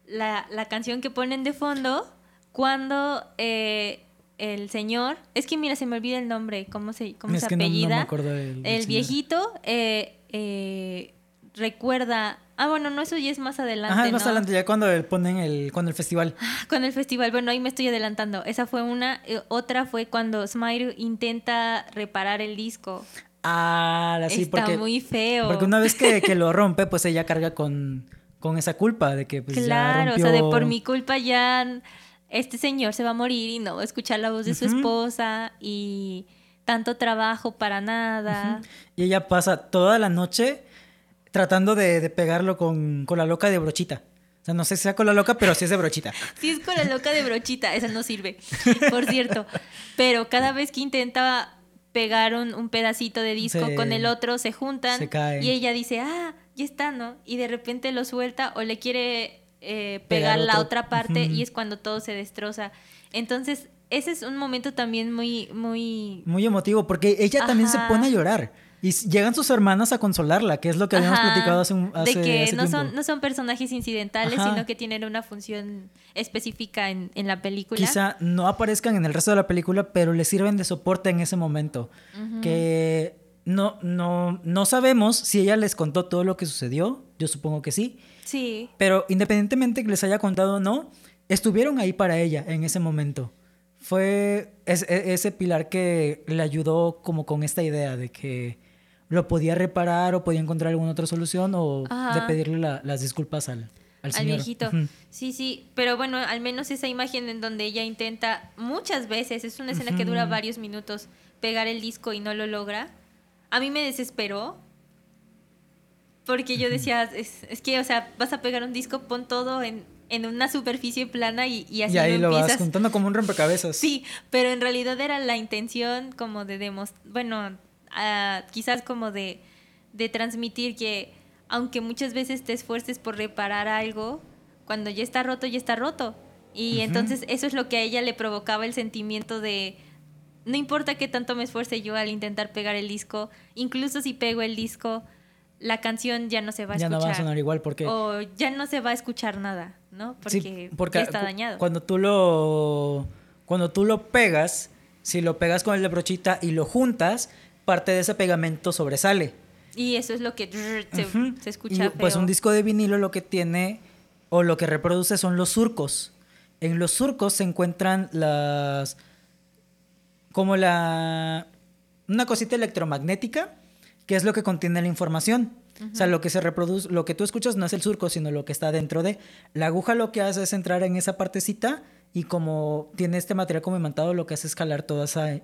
la, la canción que ponen de fondo cuando eh, el señor, es que mira, se me olvida el nombre, ¿cómo se, cómo Es se que no- no me apellida? acuerdo del- del el señor. viejito eh, eh, recuerda, ah, bueno, no, eso ya es más adelante. Ajá, es más ¿no? adelante, ya cuando ponen el, cuando el festival. Con el festival, bueno, ahí me estoy adelantando. Esa fue una. eh, otra fue cuando Smile intenta reparar el disco. Ah, sí, Está porque, muy feo. porque una vez que, que lo rompe, pues ella carga con, con esa culpa de que pues ya claro, o sea, de por mi culpa ya este señor se va a morir y no va a escuchar la voz de su esposa y tanto trabajo para nada. Y ella pasa toda la noche tratando de, de pegarlo con, con la loca de brochita. O sea, no sé si sea con la loca, pero sí es de brochita. Sí, es con la loca de brochita, esa no sirve, por cierto. Pero cada vez que intenta pegar un, un pedacito de disco Se- con el otro, se juntan se y ella dice, ah, ya está, ¿no? Y de repente lo suelta o le quiere eh, Pegar pegar la otra parte y es cuando todo se destroza. Entonces, ese es un momento también muy, muy... Muy emotivo, porque ella también se pone a llorar. Y llegan sus hermanas a consolarla, que es lo que habíamos Ajá, platicado hace un hace, de que hace no tiempo. son, no son personajes incidentales, Ajá. sino que tienen una función específica en, en la película. Quizá no aparezcan en el resto de la película, pero le sirven de soporte en ese momento. Que no, no, no sabemos si ella les contó todo lo que sucedió. Yo supongo que sí. Sí. Pero independientemente que les haya contado o no, estuvieron ahí para ella en ese momento. Fue es- e- ese pilar que le ayudó como con esta idea de que lo podía reparar o podía encontrar alguna otra solución o Ajá. de pedirle la- las disculpas al, al al viejito. Sí, sí, pero bueno, al menos esa imagen en donde ella intenta muchas veces, es una escena que dura varios minutos, pegar el disco y no lo logra. A mí me desesperó. Porque yo decía, es, es que, o sea, vas a pegar un disco, pon todo en, en una superficie plana y, y así Y ahí lo lo vas juntando como un rompecabezas. Sí, pero en realidad era la intención como de demostrar, bueno, ah, quizás como de, de transmitir que aunque muchas veces te esfuerces por reparar algo, cuando ya está roto, ya está roto. Y entonces eso es lo que a ella le provocaba el sentimiento de, no importa qué tanto me esfuerce yo al intentar pegar el disco, incluso si pego el disco, la canción ya no se va a ya escuchar. no va a sonar igual porque... O ya no se va a escuchar nada, ¿no? Porque, Sí, porque ya está dañado. Cuando tú lo cuando tú lo pegas, si lo pegas con el de brochita y lo juntas, parte de ese pegamento sobresale. Y eso es lo que se, escucha Y, pues feo. un disco de vinilo lo que tiene o lo que reproduce son los surcos. En los surcos se encuentran las como la una cosita electromagnética que es lo que contiene la información. O sea, lo que se reproduce, lo que tú escuchas no es el surco, sino lo que está dentro de. La aguja lo que hace es entrar en esa partecita y como tiene este material como imantado, lo que hace es escalar toda esa,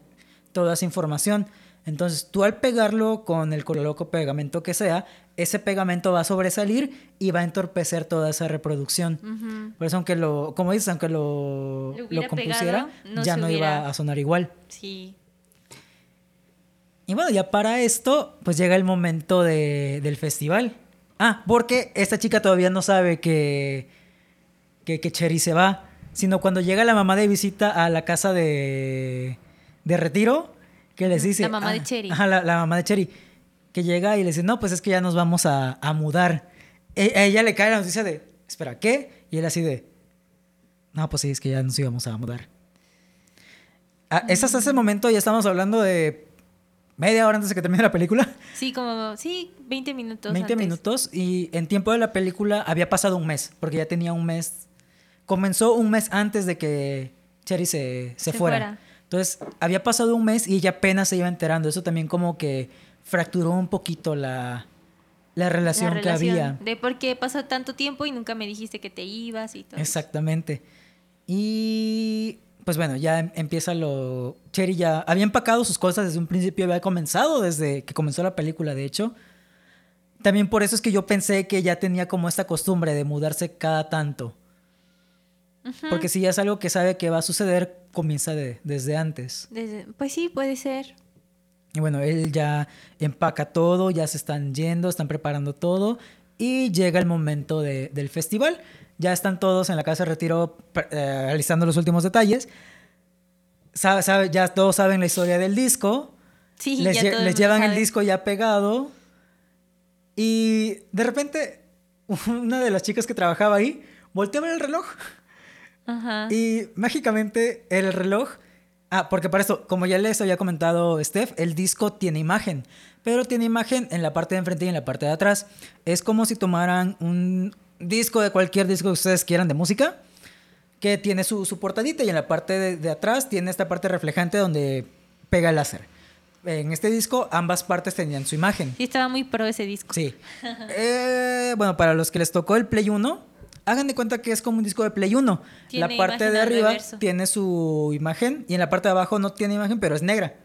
toda esa información. Entonces, tú al pegarlo con el coloco pegamento que sea, ese pegamento va a sobresalir y va a entorpecer toda esa reproducción. Por eso, aunque lo, como dices, aunque lo, Lo compusiera, pegado, no ya no hubiera- iba a sonar igual. Sí. Y bueno, ya para esto, pues llega el momento de- del festival. Ah, porque esta chica todavía no sabe que, que, que Cherry se va, sino cuando llega la mamá de visita a la casa de, de retiro, que les dice... la mamá de ah, Cherry. Ajá, la, la mamá de Cherry, que llega y le dice, no, pues es que ya nos vamos a, a mudar. E- a ella le cae la noticia de, espera, ¿qué? Y él así de, no, pues sí, es que ya nos íbamos a mudar. Ah, es hasta ese momento ya estamos hablando de media hora antes de que termine la película. Sí, como, sí, 20 minutos. 20 antes. minutos. Y en tiempo de la película había pasado un mes, porque ya tenía un mes. Comenzó un mes antes de que Cherry se, se, Se fuera. fuera. Entonces, había pasado un mes y ella apenas se iba enterando. Eso también como que fracturó un poquito la, la La relación, que relación había. De por qué pasó tanto tiempo y nunca me dijiste que te ibas y todo. Exactamente. Y pues bueno, ya em- empieza lo... Cherry ya había empacado sus cosas desde un principio, había comenzado desde que comenzó la película, de hecho. También por eso es que yo pensé que ya tenía como esta costumbre de mudarse cada tanto. Porque si ya es algo que sabe que va a suceder, comienza de- desde antes. Desde- pues sí, puede ser. Y bueno, él ya empaca todo, ya se están yendo, están preparando todo. Y llega el momento de- del festival. Ya están todos en la casa de retiro eh, alistando los últimos detalles. Sabe- sabe- ya todos saben la historia del disco. Sí, les ya lle- el les llevan el sabe. disco ya pegado. Y de repente, una de las chicas que trabajaba ahí volteó a ver el reloj. Ajá. Y mágicamente el reloj. Ah, porque para esto, como ya les había comentado Steph, el disco tiene imagen. Pero tiene imagen en la parte de enfrente y en la parte de atrás. Es como si tomaran un disco de cualquier disco que ustedes quieran de música. Que tiene su, su portadita y en la parte de, de atrás tiene esta parte reflejante donde pega el láser. En este disco ambas partes tenían su imagen. Sí, estaba muy pro ese disco. Sí. Eh, bueno, para los que les tocó el Play 1, hagan de cuenta que es como un disco de Play 1. Tiene la parte de arriba reverso. tiene su imagen y en la parte de abajo no tiene imagen, pero es negra,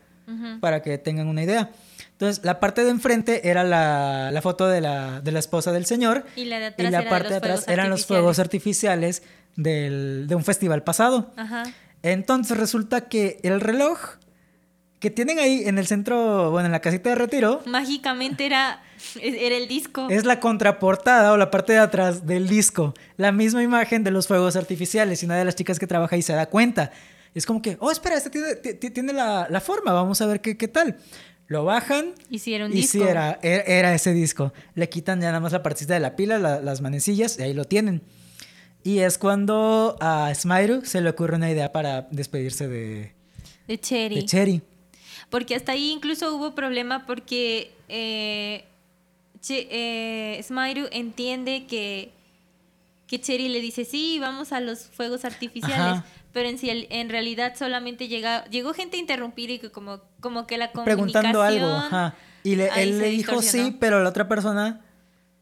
para que tengan una idea. Entonces, la parte de enfrente era la, la foto de la, de la esposa del señor Y la de y atrás la era parte de atrás eran los fuegos artificiales del- de un festival pasado. Ajá. Entonces resulta que el reloj que tienen ahí en el centro, bueno, en la casita de retiro, Mágicamente era, era el disco. Es la contraportada o la parte de atrás del disco. La misma imagen de los fuegos artificiales. Y una de las chicas que trabaja ahí se da cuenta. Es como que, oh, espera, este tiene, ti- ti- tiene la, la forma. Vamos a ver qué, qué tal. Lo bajan. Y sí, era un y disco. sí, era, era, era ese disco. Le quitan ya nada más la partecita de la pila, la- las manecillas, y ahí lo tienen. Y es cuando a Smyru se le ocurre una idea para despedirse de, De Cherry. de Cherry. Porque hasta ahí incluso hubo problema porque eh, eh, Smyru entiende que, que Cherry le dice, sí, vamos a los fuegos artificiales. Ajá. Pero en, en realidad solamente llega, llegó gente a interrumpir y que como, como que la Preguntando algo. comunicación- Ajá. Y le- él le dijo sí, pero la otra persona.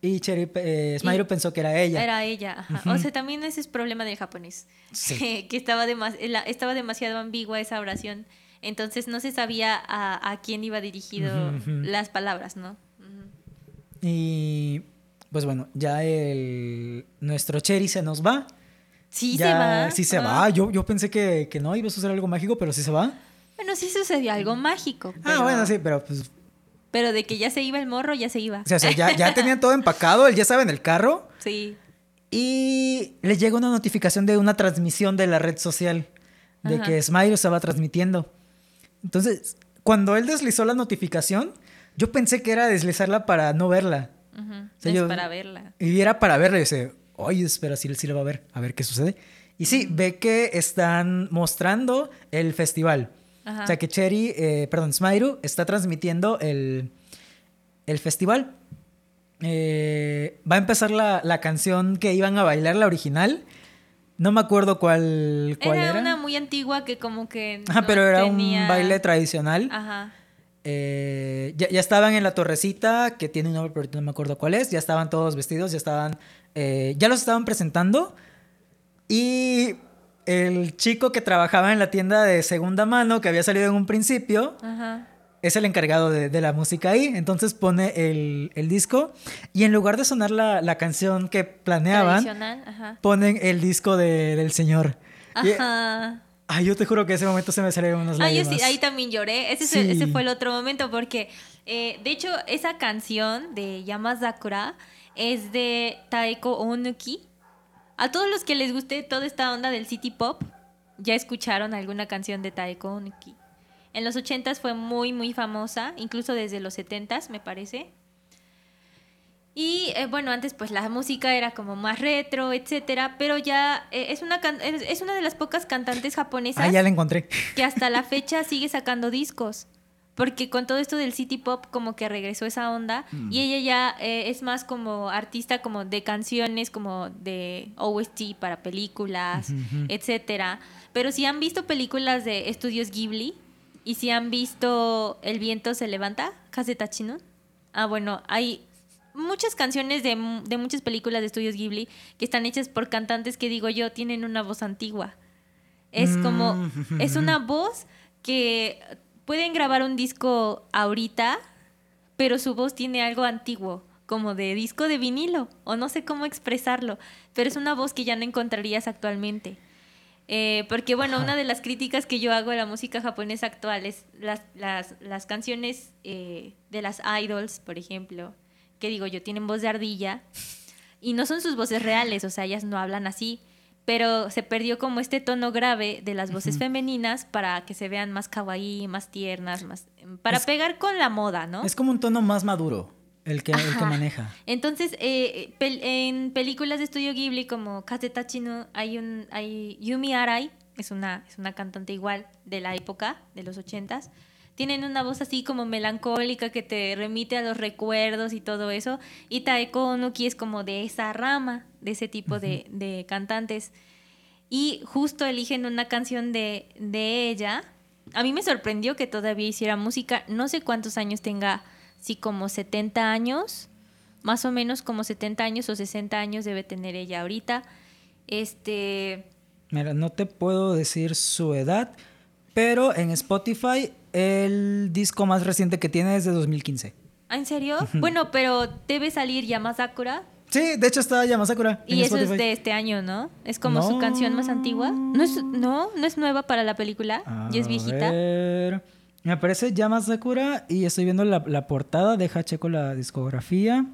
Y Cherry, eh, Smyru Y- pensó que era ella. Era ella, ajá. O sea, también ese es problema del japonés. Sí. que estaba, demas- la- estaba demasiado ambigua esa oración. Entonces no se sabía a, a quién iba dirigido las palabras, ¿no? Y pues bueno, ya el nuestro Cherry se nos va. Sí ya, se va. Sí se Ah. va. Yo, yo pensé que, que no iba a suceder algo mágico, pero sí se va. Bueno, sí sucedió algo mágico. Ah, pero- bueno, sí, pero pues. Pero de que ya se iba el morro, ya se iba. O sea, o sea, ya, ya tenían todo empacado, él ya estaba en el carro. Sí. Y le llega una notificación de una transmisión de la red social. De Ajá. que Smile estaba transmitiendo. Entonces, cuando él deslizó la notificación, yo pensé que era deslizarla para no verla. Ujú. sea, es yo- para verla. Y era para verla y dice, oye, espera, sí, sí le va a ver, a ver qué sucede. Y sí, ve que están mostrando el festival. Ajá. O sea, que Cherry, eh, perdón, Smairu está transmitiendo el, el festival. Eh, va a empezar la, la canción que iban a bailar, la original. No me acuerdo cuál, cuál era, era. una muy antigua que como que. Ajá, no pero era tenía- un baile tradicional. Ajá. Eh, ya, ya estaban en la torrecita, que tiene un nombre, pero no me acuerdo cuál es. Ya estaban todos vestidos, ya estaban. eh, ya los estaban presentando. Y el chico que trabajaba en la tienda de segunda mano, que había salido en un principio, Ajá. es el encargado de, de la música ahí. Entonces pone el, el disco. Y en lugar de sonar la, la canción que planeaban. Ajá. ponen el disco de- del señor. Y- Ajá. Ay, yo te juro que ese momento se me salieron unas Ah, yo lágrimas. sí, ahí también lloré. Ese, Sí. fue el otro momento porque, eh, de hecho, esa canción de Yamazakura es de Taeko Onuki. A todos los que les guste toda esta onda del city pop, ya escucharon alguna canción de Taeko Onuki. En los 80s fue muy, muy famosa, incluso desde los 70s, me parece. Y eh, bueno, antes pues la música era como más retro, etcétera, pero ya eh, es, una can- es una de las pocas cantantes japonesas Ah, ya la encontré. que hasta la fecha sigue sacando discos. Porque con todo esto del city pop como que regresó esa onda y ella ya eh, es más como artista como de canciones como de OST para películas, etcétera. Pero si han visto películas de estudios Ghibli y si han visto El viento se levanta, Kazetachinun. Ah, bueno, hay muchas canciones de, de muchas películas de estudios Ghibli que están hechas por cantantes que digo yo tienen una voz antigua. Es como, Mm. es una voz que pueden grabar un disco ahorita, pero su voz tiene algo antiguo, como de disco de vinilo, o no sé cómo expresarlo, pero es una voz que ya no encontrarías actualmente. Eh, porque bueno, Ajá. una de las críticas que yo hago a la música japonesa actual es las, las, las canciones eh, de las idols, por ejemplo, que digo yo, tienen voz de ardilla y no son sus voces reales, o sea, ellas no hablan así, pero se perdió como este tono grave de las voces femeninas para que se vean más kawaii, más tiernas, más para pegar con la moda, ¿no? Es como un tono más maduro. El que, el que maneja. Entonces, eh, en películas de estudio Ghibli como Kazetachi hay un hay Yumi Arai, es una, es una cantante igual de la época, de los ochentas, tienen una voz así como melancólica que te remite a los recuerdos y todo eso. Y Taeko Onuki es como de esa rama, de ese tipo de, cantantes. Y justo eligen una canción de, de ella. A mí me sorprendió que todavía hiciera música. No sé cuántos años tenga, si como 70 años, más o menos como 70 años o 60 años debe tener ella ahorita. Este. Mira, no te puedo decir su edad, pero en Spotify el disco más reciente que tiene es de 2015. ¿Ah, en serio? Bueno, pero debe salir Yamasakura. Sí, de hecho está Yamasakura. Y eso es de este año, ¿no? Es como su canción más antigua. No es, no, no es nueva para la película. ya es viejita. Ver. Me aparece Yamasakura y estoy viendo la, la portada. Deja checo la discografía.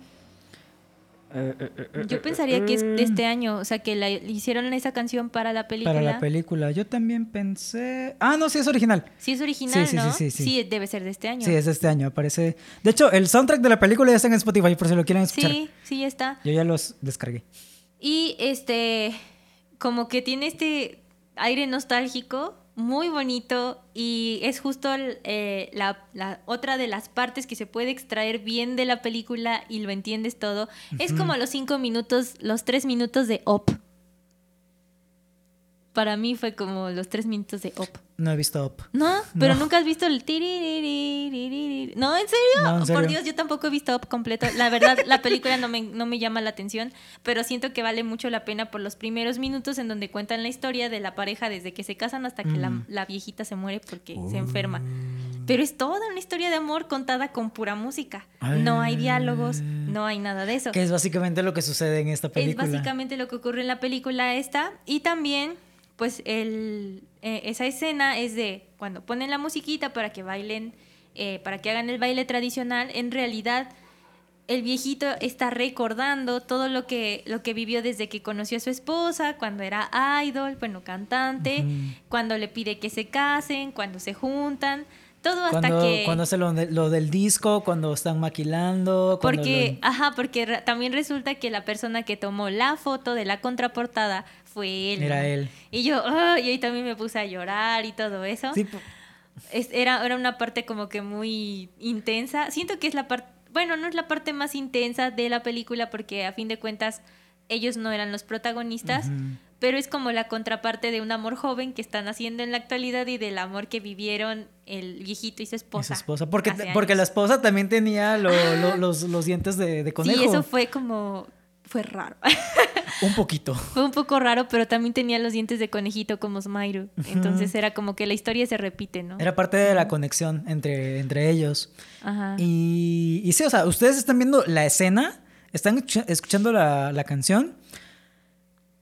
Eh, eh, eh, Yo pensaría que es de este año, o sea, que la, hicieron esa canción para la película. Para la película. Yo también pensé. Ah, no, sí es original. Sí es original, sí, ¿no? Sí, sí, sí, debe ser de este año. Sí, es de este año. Aparece. De hecho, el soundtrack de la película ya está en Spotify por si lo quieren escuchar. Sí, sí, ya está. Yo ya los descargué. Y este, como que tiene este aire nostálgico muy bonito y es justo eh, la, otra de las partes que se puede extraer bien de la película y lo entiendes todo. Es como los cinco minutos, los tres minutos de Op para mí fue como los tres minutos de Op. No he visto Op. No, pero nunca has visto el ¿No? ¿en serio? Por Dios, yo tampoco he visto Op completo. La verdad, la película no me, no me llama la atención, pero siento que vale mucho la pena por los primeros minutos en donde cuentan la historia de la pareja desde que se casan hasta que la, mm. viejita se muere porque se enferma. Oh. Pero es toda una historia de amor contada con pura música. No hay diálogos, no hay nada de eso. Que es básicamente lo que sucede en esta película. Es básicamente lo que ocurre en la película esta. Y también pues el, eh, esa escena es de cuando ponen la musiquita para que bailen, eh, para que hagan el baile tradicional, en realidad el viejito está recordando todo lo que, lo que vivió desde que conoció a su esposa, cuando era idol, bueno, cantante, cuando le pide que se casen, cuando se juntan. Todo hasta que... Cuando hace lo, del disco, cuando están maquilando. Porque, ajá, porque también resulta que la persona que tomó la foto de la contraportada fue él. Era él. Y yo, y ahí también me puse a llorar y todo eso. Sí. era, era una parte como que muy intensa. Siento que es la parte, bueno, no es la parte más intensa de la película porque a fin de cuentas ellos no eran los protagonistas, pero es como la contraparte de un amor joven que están haciendo en la actualidad y del amor que vivieron el viejito y su esposa. su esposa, porque, porque la esposa también tenía ah. los, dientes de, conejo. Sí, eso fue como, fue raro. Un poquito. Fue un poco raro, pero también tenía los dientes de conejito como Smairu. Entonces era como que la historia se repite, ¿no? Era parte de la conexión entre, entre ellos. Ajá. Y, y sí, o sea, ustedes están viendo la escena, están escuchando la, la canción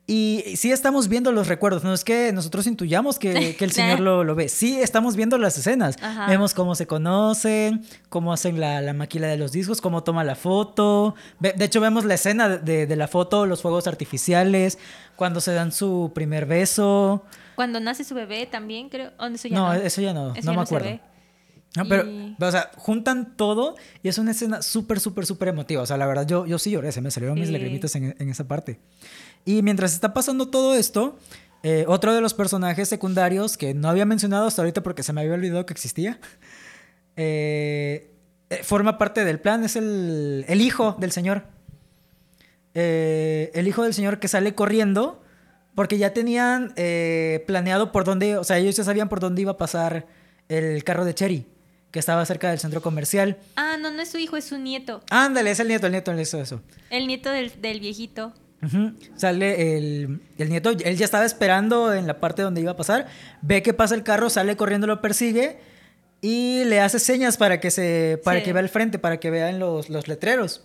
y sí estamos viendo los recuerdos, no es que nosotros intuyamos que, el Señor lo, lo, ve, sí estamos viendo las escenas, vemos cómo se conocen, cómo hacen la, la, maquila de los discos, cómo toma la foto, de hecho vemos la escena de, de, la foto, los fuegos artificiales, cuando se dan su primer beso. Cuando nace su bebé también, creo, eso ya no, eso ya no, no me acuerdo. No, pero, o sea, juntan todo y es una escena súper, súper, súper emotiva. O sea, la verdad, yo, yo sí lloré, se me salieron mis lagrimitas en, en esa parte. Y mientras está pasando todo esto, eh, otro de los personajes secundarios que no había mencionado hasta ahorita porque se me había olvidado que existía, eh, eh, forma parte del plan, es el, el hijo del señor. el hijo del señor que sale corriendo porque ya tenían planeado por dónde, o sea, ellos ya sabían por dónde iba a pasar el carro de Cherry que estaba cerca del centro comercial. Ah, no, no es su hijo, es su nieto. Ándale, es el nieto, el nieto, eso, eso. El nieto del, del viejito. Sale el, nieto, él ya estaba esperando en la parte donde iba a pasar, ve que pasa el carro, sale corriendo, lo persigue y le hace señas para que, se, para que vea el frente, para que vean los, los letreros.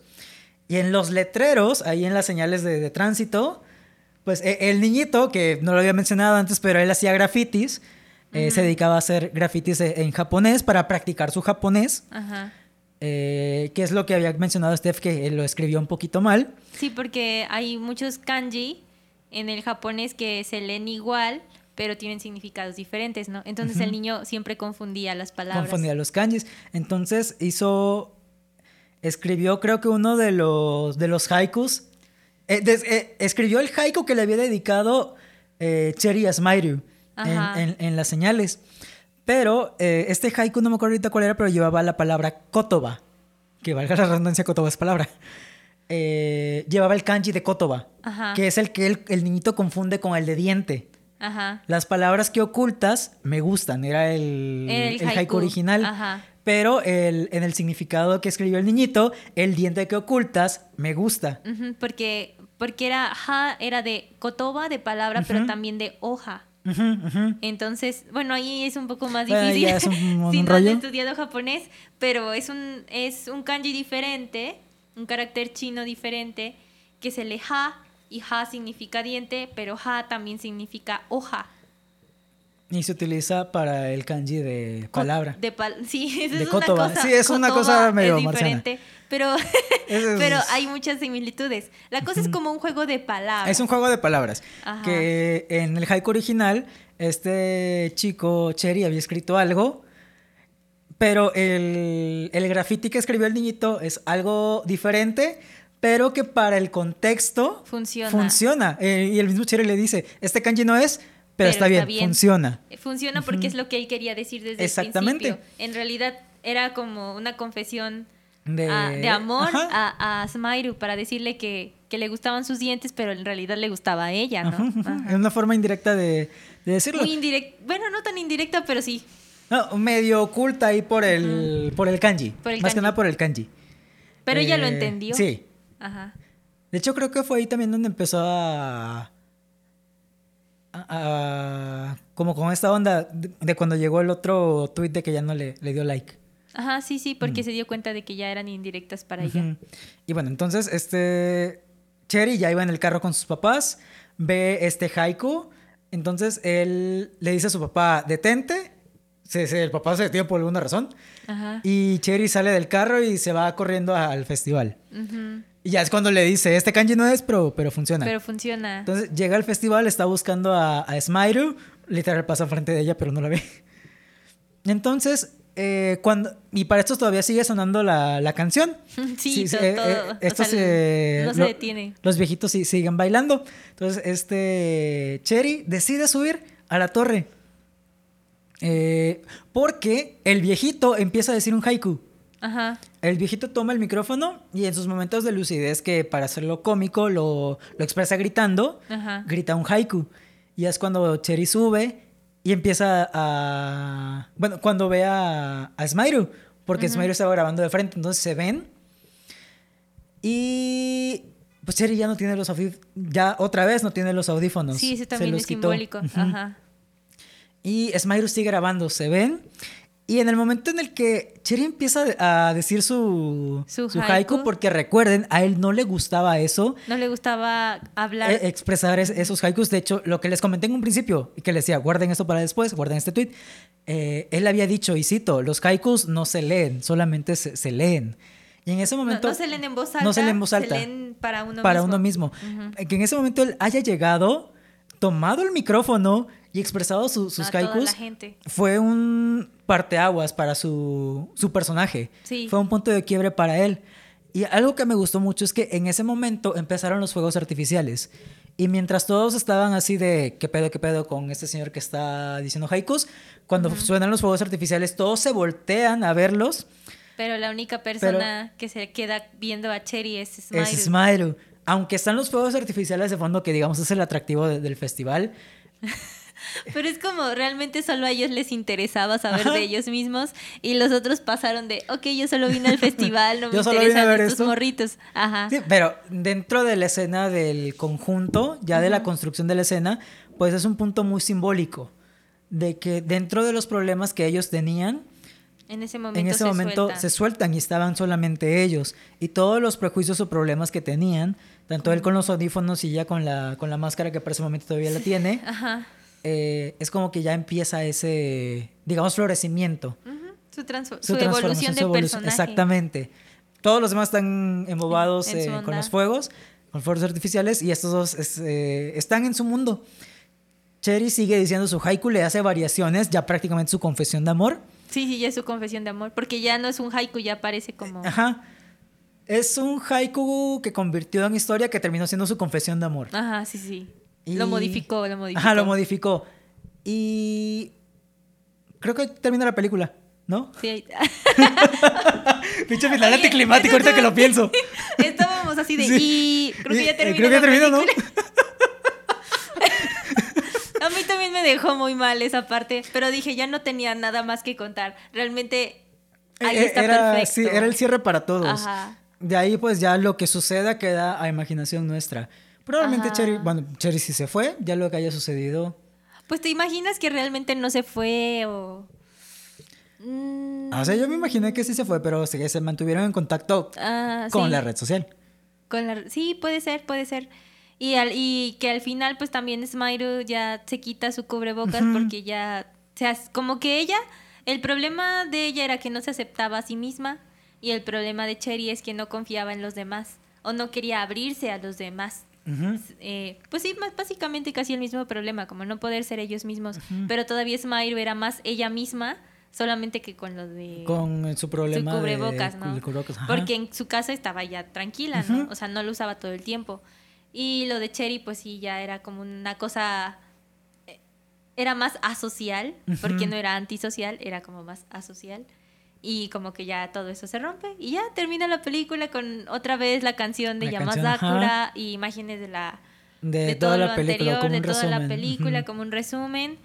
Y en los letreros, ahí en las señales de, tránsito, pues e, el niñito, que no lo había mencionado antes, pero él hacía grafitis, eh, se dedicaba a hacer grafitis en japonés para practicar su japonés. Eh, que es lo que había mencionado Steph, que lo escribió un poquito mal. Sí, porque hay muchos kanji en el japonés que se leen igual, pero tienen significados diferentes, ¿no? Entonces el niño siempre confundía las palabras. Confundía los kanjis. Entonces hizo, escribió creo que uno de los, de los haikus. Eh, des- eh, escribió el haiku que le había dedicado eh, Cherry Asmairu en- en las señales. Pero eh, este haiku no me acuerdo ahorita cuál era, pero llevaba la palabra kotoba. Que valga la redundancia, kotoba es palabra. Eh, llevaba el kanji de kotoba, Ajá. que es el que el, el niñito confunde con el de diente. Ajá. Las palabras que ocultas me gustan, era el, El el haiku. haiku. original. Ajá. Pero en el significado que escribió el niñito, el diente que ocultas me gusta. Porque era ha, era de kotoba, de palabra, pero también de hoja. Entonces, bueno, ahí es un poco más Bueno, ahí difícil. ya es un- un si no rollo. has estudiado japonés, pero es un, es un kanji diferente, un carácter chino diferente, que se le ha, y ha significa diente, pero ha también significa hoja. Y se utiliza para el kanji de palabra. De pal- sí, eso De es kotoba. una cosa. Sí, es una cosa medio es marciana. diferente, pero, es- pero hay muchas similitudes. La cosa es como un juego de palabras. Es un juego de palabras. Ajá. Que en el haiku original, este chico Cherry había escrito algo, pero el, el graffiti que escribió el niñito es algo diferente, pero que para el contexto Funciona. funciona. Eh, y el mismo Cherry le dice, este kanji no es, pero, está, bien, funciona. Funciona porque es lo que él quería decir desde Exactamente. el principio. En realidad era como una confesión De, a- de amor a, a Smairu para decirle que, que le gustaban sus dientes, pero en realidad le gustaba a ella, ¿no? Ajá, ajá. Ajá. Es una forma indirecta de, de decirlo. Muy indirecta, bueno, no tan indirecta, pero sí. No, medio oculta ahí por el, por el kanji. Por el Más que nada por el kanji. Pero ella lo Eh, entendió. Sí. Ajá. De hecho, creo que fue ahí también donde empezó a. como con esta onda de, cuando llegó el otro tweet de que ya no le, le dio like. Ajá, sí, sí, porque se dio cuenta de que ya eran indirectas para ella. Mm. Y bueno, entonces, este. Cherry ya iba en el carro con sus papás, ve este haiku. Entonces él le dice a su papá: detente. Se, se- el papá se detiene por alguna razón. Ajá. Y Cherry sale del carro y se va corriendo al festival. Ujú. Y ya es cuando le dice: Este kanji no es, pero, pero funciona. Pero funciona. Entonces llega al festival, está buscando a, a Smairu, literal pasa frente de ella, pero no la ve. Entonces, eh, cuando. Y para esto todavía sigue sonando la, la canción. Sí, eh, todo. eh, O estos, sea, eh, no se lo- detiene. Los viejitos sí- siguen bailando. Entonces, este. Cherry decide subir a la torre. Eh, porque el viejito empieza a decir un haiku. Ajá. El viejito toma el micrófono y en sus momentos de lucidez, que para hacerlo cómico lo, lo expresa gritando, Ajá. grita un haiku. Y es cuando Cherry sube y empieza a... Bueno, cuando ve a, a Smairu, porque Smairu estaba grabando de frente, entonces se ven. Y pues Cherry ya no tiene los audífonos, ya otra vez no tiene los audífonos. Sí, ese Se también los es quitó. simbólico. Ajá. Y Smairu sigue grabando, se ven. Y en el momento en el que Cherry empieza a decir su, Su su haiku, haiku. porque recuerden, a él no le gustaba eso, No le gustaba hablar. eh, expresar es- esos haikus. De hecho, lo que les comenté en un principio, y que les decía, guarden esto para después, guarden este tweet, eh, él había dicho, y cito, los haikus no se leen, solamente se, se leen. Y en ese no, momento... no se leen en voz alta. No se leen en voz alta. Se leen para uno para mismo. uno mismo. Ujú. Eh, Que en ese momento él haya llegado, tomado el micrófono y expresado su- sus A toda haikus la gente. fue un parteaguas para su, su personaje. Sí. Fue un punto de quiebre para él. Y algo que me gustó mucho es que en ese momento empezaron los fuegos artificiales. Y mientras todos estaban así de qué pedo, qué pedo con este señor que está diciendo haikus, cuando suenan los fuegos artificiales, todos se voltean a verlos. Pero la única persona que se queda viendo a Cherry es Smile. Es. Aunque están los fuegos artificiales de fondo, que digamos es el atractivo de- del festival, Pero es como realmente solo a ellos les interesaba saber Ajá. de ellos mismos y los otros pasaron de, ok, yo solo vine al festival, no me interesan estos esto". morritos. Ajá. Sí, pero dentro de la escena del conjunto, ya de la construcción de la escena, pues es un punto muy simbólico de que dentro de los problemas que ellos tenían, En ese momento, en ese se momento sueltan. se sueltan y estaban solamente ellos y todos los prejuicios o problemas que tenían, tanto él con los audífonos y ya con la con la máscara que para ese momento todavía la tiene, Ajá. Eh, es como que ya empieza ese, digamos, florecimiento. Su, su, evolución de personaje. Exactamente. Todos los demás están embobados eh, con los fuegos, con fuegos artificiales, y estos dos eh, están en su mundo. Cherry sigue diciendo su haiku, le hace variaciones, ya prácticamente su confesión de amor. Sí, sí, ya es su confesión de amor, porque ya no es un haiku, ya parece como... Ajá. Es un haiku que convirtió en historia que terminó siendo su confesión de amor. Ajá, sí, sí. Lo modificó, lo modificó. Ajá, lo modificó. Y creo que termina la película, ¿no? Sí. Pinche final anticlimático ahorita que lo pienso. Estábamos así de y creo que ya terminó. Creo que ya terminó, ¿no? A mí también me dejó muy mal esa parte, pero dije, ya no tenía nada más que contar. Realmente ahí eh, está era, perfecto. Sí, era el cierre para todos. Ajá. De ahí pues ya lo que suceda queda a imaginación nuestra. Probablemente Cherry, bueno, Cherry sí se fue, ya lo que haya sucedido. Pues te imaginas que realmente no se fue o... Mm. O sea, yo me imaginé que sí se fue, pero se, se mantuvieron en contacto ah, con la red social. Con la, sí, puede ser, puede ser. Y, al, y que al final pues también Smile ya se quita su cubrebocas porque ya, o sea, como que ella, el problema de ella era que no se aceptaba a sí misma y el problema de Cherry es que no confiaba en los demás o no quería abrirse a los demás. Eh, pues sí, básicamente casi el mismo problema, como no poder ser ellos mismos, pero todavía Smile era más ella misma solamente que con lo de con su problema su cubrebocas, ¿no? Porque en su casa estaba ya tranquila, ¿no? O sea, no lo usaba todo el tiempo. Y lo de Cherry, pues sí, ya era como una cosa. Eh, era más asocial, porque no era antisocial, era como más asocial. Y como que ya todo eso se rompe. Y ya termina la película con otra vez la canción de Yamazakura y imágenes de la. De, toda la película, anterior, de toda la película, como un resumen.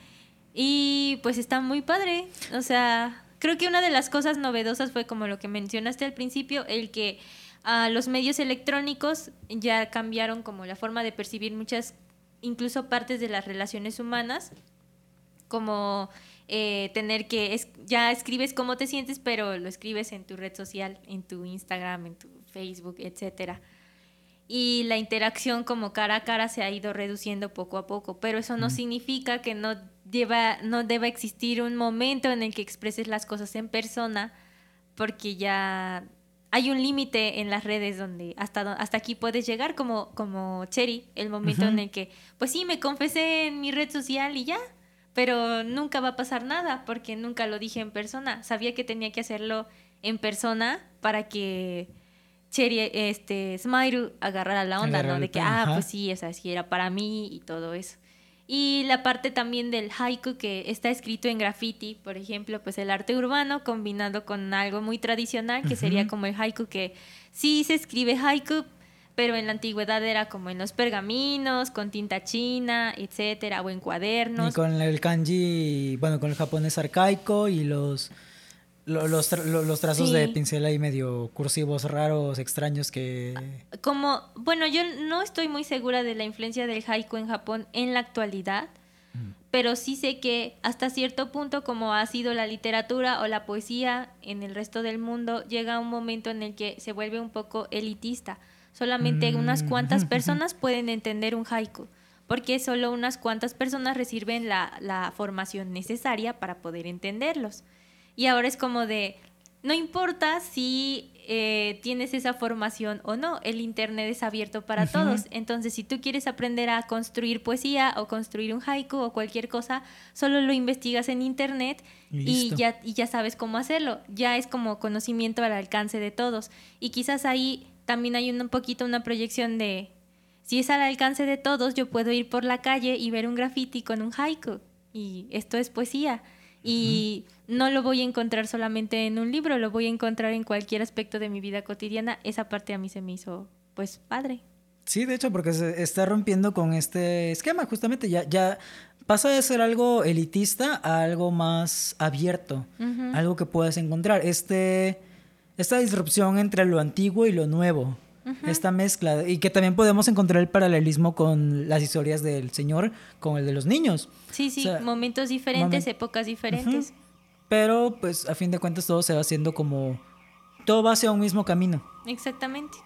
Y pues está muy padre. O sea, creo que una de las cosas novedosas fue como lo que mencionaste al principio, el que los medios electrónicos ya cambiaron como la forma de percibir muchas, incluso partes de las relaciones humanas, como eh, tener que, es, ya escribes cómo te sientes, pero lo escribes en tu red social, en tu Instagram, en tu Facebook, etcétera. Y la interacción como cara a cara se ha ido reduciendo poco a poco, pero eso no significa que no, deba, no deba existir un momento en el que expreses las cosas en persona, porque ya hay un límite en las redes donde hasta, hasta aquí puedes llegar como, como Cherry, el momento en el que, pues sí, me confesé en mi red social y ya, pero nunca va a pasar nada porque nunca lo dije en persona. Sabía que tenía que hacerlo en persona para que Cherry, este, Smile agarrara la onda, ¿no? De que, ah, pues sí, esa sí era para mí y todo eso. Y la parte también del haiku que está escrito en graffiti, por ejemplo, pues el arte urbano combinado con algo muy tradicional, que sería como el haiku que sí se escribe haiku, pero en la antigüedad era como en los pergaminos, con tinta china, etcétera, o en cuadernos. Y con el kanji, bueno, con el japonés arcaico y los los, los, trazos de pincel ahí medio cursivos, raros, extraños que... Como, bueno, yo no estoy muy segura de la influencia del haiku en Japón en la actualidad, pero sí sé que hasta cierto punto, como ha sido la literatura o la poesía en el resto del mundo, llega un momento en el que se vuelve un poco elitista. Solamente unas cuantas personas pueden entender un haiku, porque solo unas cuantas personas reciben la, la formación necesaria para poder entenderlos. Y ahora es como de, no importa si eh, tienes esa formación o no, el Internet es abierto para todos. Entonces, si tú quieres aprender a construir poesía o construir un haiku o cualquier cosa, solo lo investigas en Internet y, ya, y ya sabes cómo hacerlo. Ya es como conocimiento al alcance de todos. Y quizás ahí también hay un poquito una proyección de, si es al alcance de todos, yo puedo ir por la calle y ver un graffiti con un haiku. Y esto es poesía. Y no lo voy a encontrar solamente en un libro, lo voy a encontrar en cualquier aspecto de mi vida cotidiana. Esa parte a mí se me hizo, pues, padre. Sí, de hecho, porque se está rompiendo con este esquema, justamente ya, ya pasa de ser algo elitista a algo más abierto, algo que puedes encontrar. Este, esta disrupción entre lo antiguo y lo nuevo esta mezcla y que también podemos encontrar el paralelismo con las historias del Señor, con el de los niños. Sí, sí, momentos diferentes, épocas diferentes. Pero pues a fin de cuentas todo se va haciendo como todo va hacia un mismo camino. Exactamente.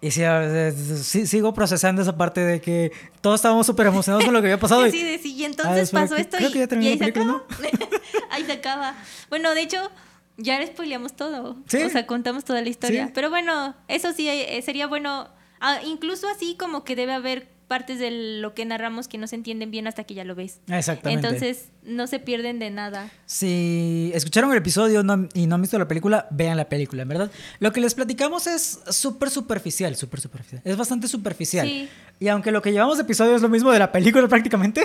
Y sí, sigo procesando esa parte de que todos estábamos súper emocionados con lo que había pasado. sí, de sí, y entonces pasó esto creo que ya terminó la película, ¿no? Ahí se acaba. Bueno, de hecho, ya le spoileamos todo. Sí. O sea, contamos toda la historia. Sí. Pero bueno, eso sí, eh, sería bueno. ah, incluso así como que debe haber partes de lo que narramos que no se entienden bien hasta que ya lo ves. Exactamente. Entonces, no se pierden de nada. Si escucharon el episodio no- y no han visto la película, vean la película, en verdad. Lo que les platicamos es súper superficial, súper superficial. Es bastante superficial. Sí. Y aunque lo que llevamos de episodio es lo mismo de la película prácticamente,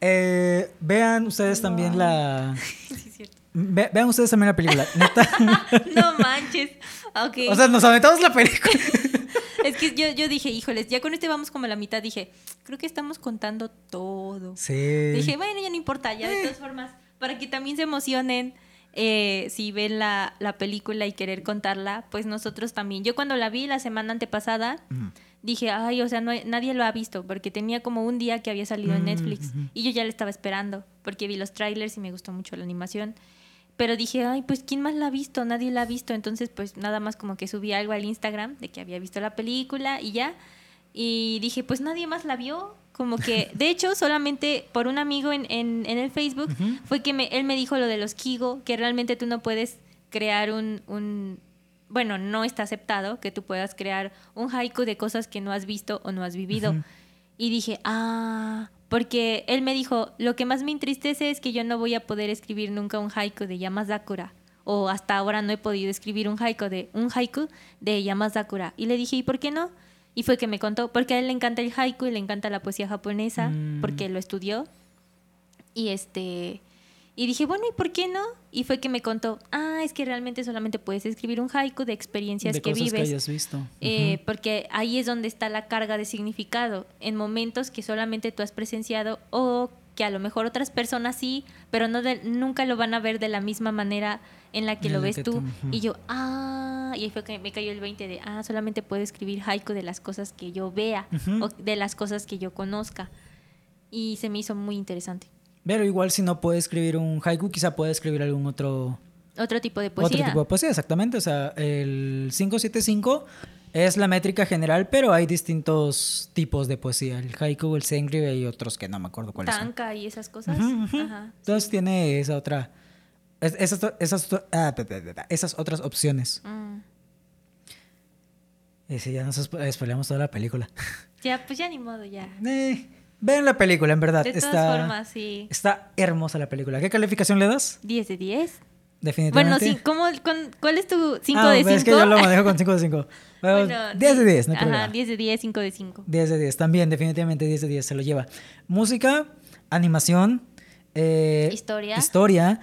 eh, vean ustedes también la... Sí, cierto. Ve- vean ustedes también la película. Neta. No manches. Ok. o sea, nos aventamos la película. es que yo, yo dije, híjoles, ya con este vamos como a la mitad. Dije, creo que estamos contando todo. Sí. Dije, bueno, ya no importa, ya de todas formas, para que también se emocionen eh, si ven la, la película y querer contarla, pues nosotros también. Yo cuando la vi la semana antepasada, Mm. dije, ay, o sea, no, nadie lo ha visto, porque tenía como un día que había salido en Mm, Netflix y yo ya la estaba esperando, porque vi los trailers y me gustó mucho la animación. Pero dije, ay, pues ¿quién más la ha visto? Nadie la ha visto. Entonces, pues nada más como que subí algo al Instagram de que había visto la película y ya. Y dije, pues nadie más la vio. Como que, de hecho, solamente por un amigo en, en, en el Facebook fue que me, él me dijo lo de los Kigo, que realmente tú no puedes crear un, un, bueno, no está aceptado que tú puedas crear un haiku de cosas que no has visto o no has vivido. Y dije, ah, porque él me dijo, lo que más me entristece es que yo no voy a poder escribir nunca un haiku de Yamazakura. O hasta ahora no he podido escribir un haiku de, un haiku de Yamazakura. Y le dije, ¿y por qué no? Y fue que me contó, porque a él le encanta el haiku y le encanta la poesía japonesa, Mm. porque lo estudió. Y este... Y dije, bueno, ¿y por qué no? Y fue que me contó, ah, es que realmente solamente puedes escribir un haiku de experiencias de que cosas vives. que hayas visto. Eh, porque ahí es donde está la carga de significado, en momentos que solamente tú has presenciado o que a lo mejor otras personas sí, pero no de- nunca lo van a ver de la misma manera en la que En lo ves que tú. Y yo, ah, y ahí fue que me cayó el 20 de, ah, solamente puedo escribir haiku de las cosas que yo vea o de las cosas que yo conozca. Y se me hizo muy interesante. Pero igual si no puede escribir un haiku, quizá puede escribir algún otro... Otro tipo de poesía. Otro tipo de poesía, exactamente. O sea, el 575 es la métrica general, pero hay distintos tipos de poesía. El haiku, el sengri y otros que no me acuerdo cuáles son. Tanka y esas cosas. Ajá. Entonces tiene esa otra... es- Esas, esas, ah, esas otras opciones. Mm. Y si ya nos spo- spoileamos toda la película. Ya, pues ya ni modo, ya. Eh, vean la película, en verdad. De todas está, formas, sí. está hermosa la película. ¿Qué calificación le das? 10 de 10. Definitivamente. Bueno, sí, ¿cómo, con- ¿cuál es tu 5 Ah, de 5? Es que yo lo manejo con 5 de 5. Bueno, 10 de 10, no hay Ajá, problema. 10 de 10, 5 de 5. 10 de 10, también, definitivamente 10 de 10 se lo lleva. Música, animación, eh, Historia. historia,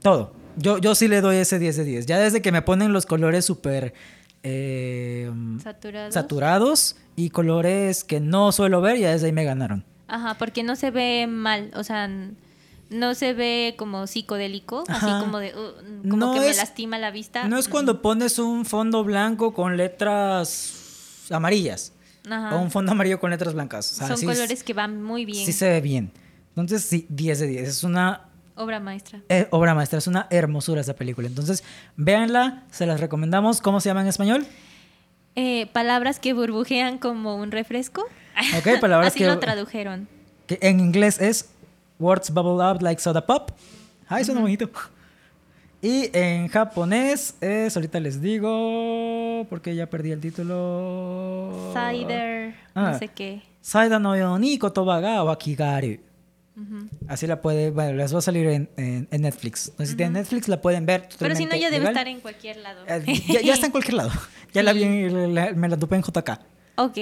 todo. Yo, yo sí le doy ese 10 de 10. Ya desde que me ponen los colores súper eh, Saturados. saturados y colores que no suelo ver, ya desde ahí me ganaron. Ajá, porque no se ve mal, o sea, no se ve como psicodélico, Ajá. así como de, uh, como No que me es- lastima la vista. No es cuando pones un fondo blanco con letras amarillas Ajá. o un fondo amarillo con letras blancas. O sea, Son sí- colores que van muy bien. Sí se ve bien. Entonces, sí, 10 de 10. Es una Obra maestra. eh, obra maestra, es una hermosura esa película. Entonces, véanla, se las recomendamos. ¿Cómo se llama en español? Eh, palabras que burbujean como un refresco. Ok, palabras Así que, lo tradujeron. que en inglés es Words Bubble Up Like Soda Pop. Ay, suena bonito. Y en japonés es, ahorita les digo, porque ya perdí el título. Cider, Ah. no sé qué. Saida no yo ni kotoba ga wakigaru. Así la puede, bueno, les va a salir en, en- en Netflix. No si tienen Netflix, la pueden ver. Pero si no, ya debe estar en cualquier lado. Eh, ya, ya está en cualquier lado. Ya la vi, la- me la topé en JK. ok.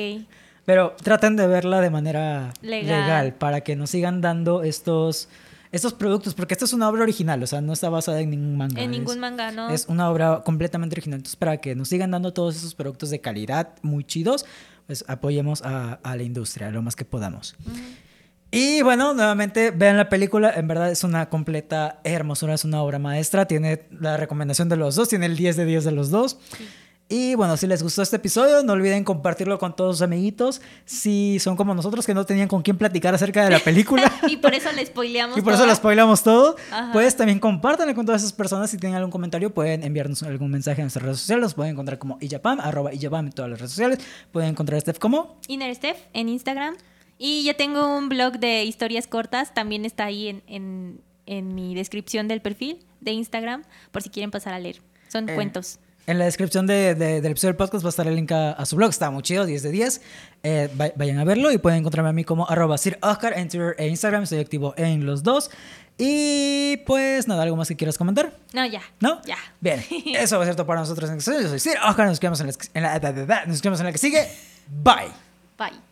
Pero traten de verla de manera Legal. legal. para que nos sigan dando estos, estos productos, porque esta es una obra original, o sea, no está basada en ningún manga. En es- ningún manga, ¿no? Es una obra completamente original. Entonces, para que nos sigan dando todos esos productos de calidad muy chidos, pues apoyemos a, a la industria lo más que podamos. Y bueno, nuevamente vean la película, en verdad es una completa hermosura, es una obra maestra, tiene la recomendación de los dos, tiene el 10 de 10 de los dos. Y bueno, si les gustó este episodio, no olviden compartirlo con todos sus amiguitos. Si son como nosotros que no tenían con quién platicar acerca de la película y por eso le spoileamos y por eso toda. lo spoilamos todo, Ajá. pues también compártanlo con todas esas personas. Si tienen algún comentario, pueden enviarnos algún mensaje en nuestras redes sociales. Los pueden encontrar como Iyapam, arroba Iyapam en todas las redes sociales. Pueden encontrar a Steph como Inner Steph en Instagram. Y ya tengo un blog de historias cortas, también está ahí en, en, en mi descripción del perfil de Instagram por si quieren pasar a leer. Son Eh, cuentos. En la descripción de- de- del episodio del podcast va a estar el link a, a su blog. Está muy chido, 10 de 10. Eh, va- vayan a verlo y pueden encontrarme a mí como arroba Sir Oscar en Twitter e Instagram. Estoy activo en los dos. Y pues nada, ¿algo más que quieras comentar? No, ya. ¿No? Ya. Bien, eso va a ser todo para nosotros en el. Yo soy Sir Oscar. Nos vemos en la, en la- nos vemos en la que sigue. Bye. Bye.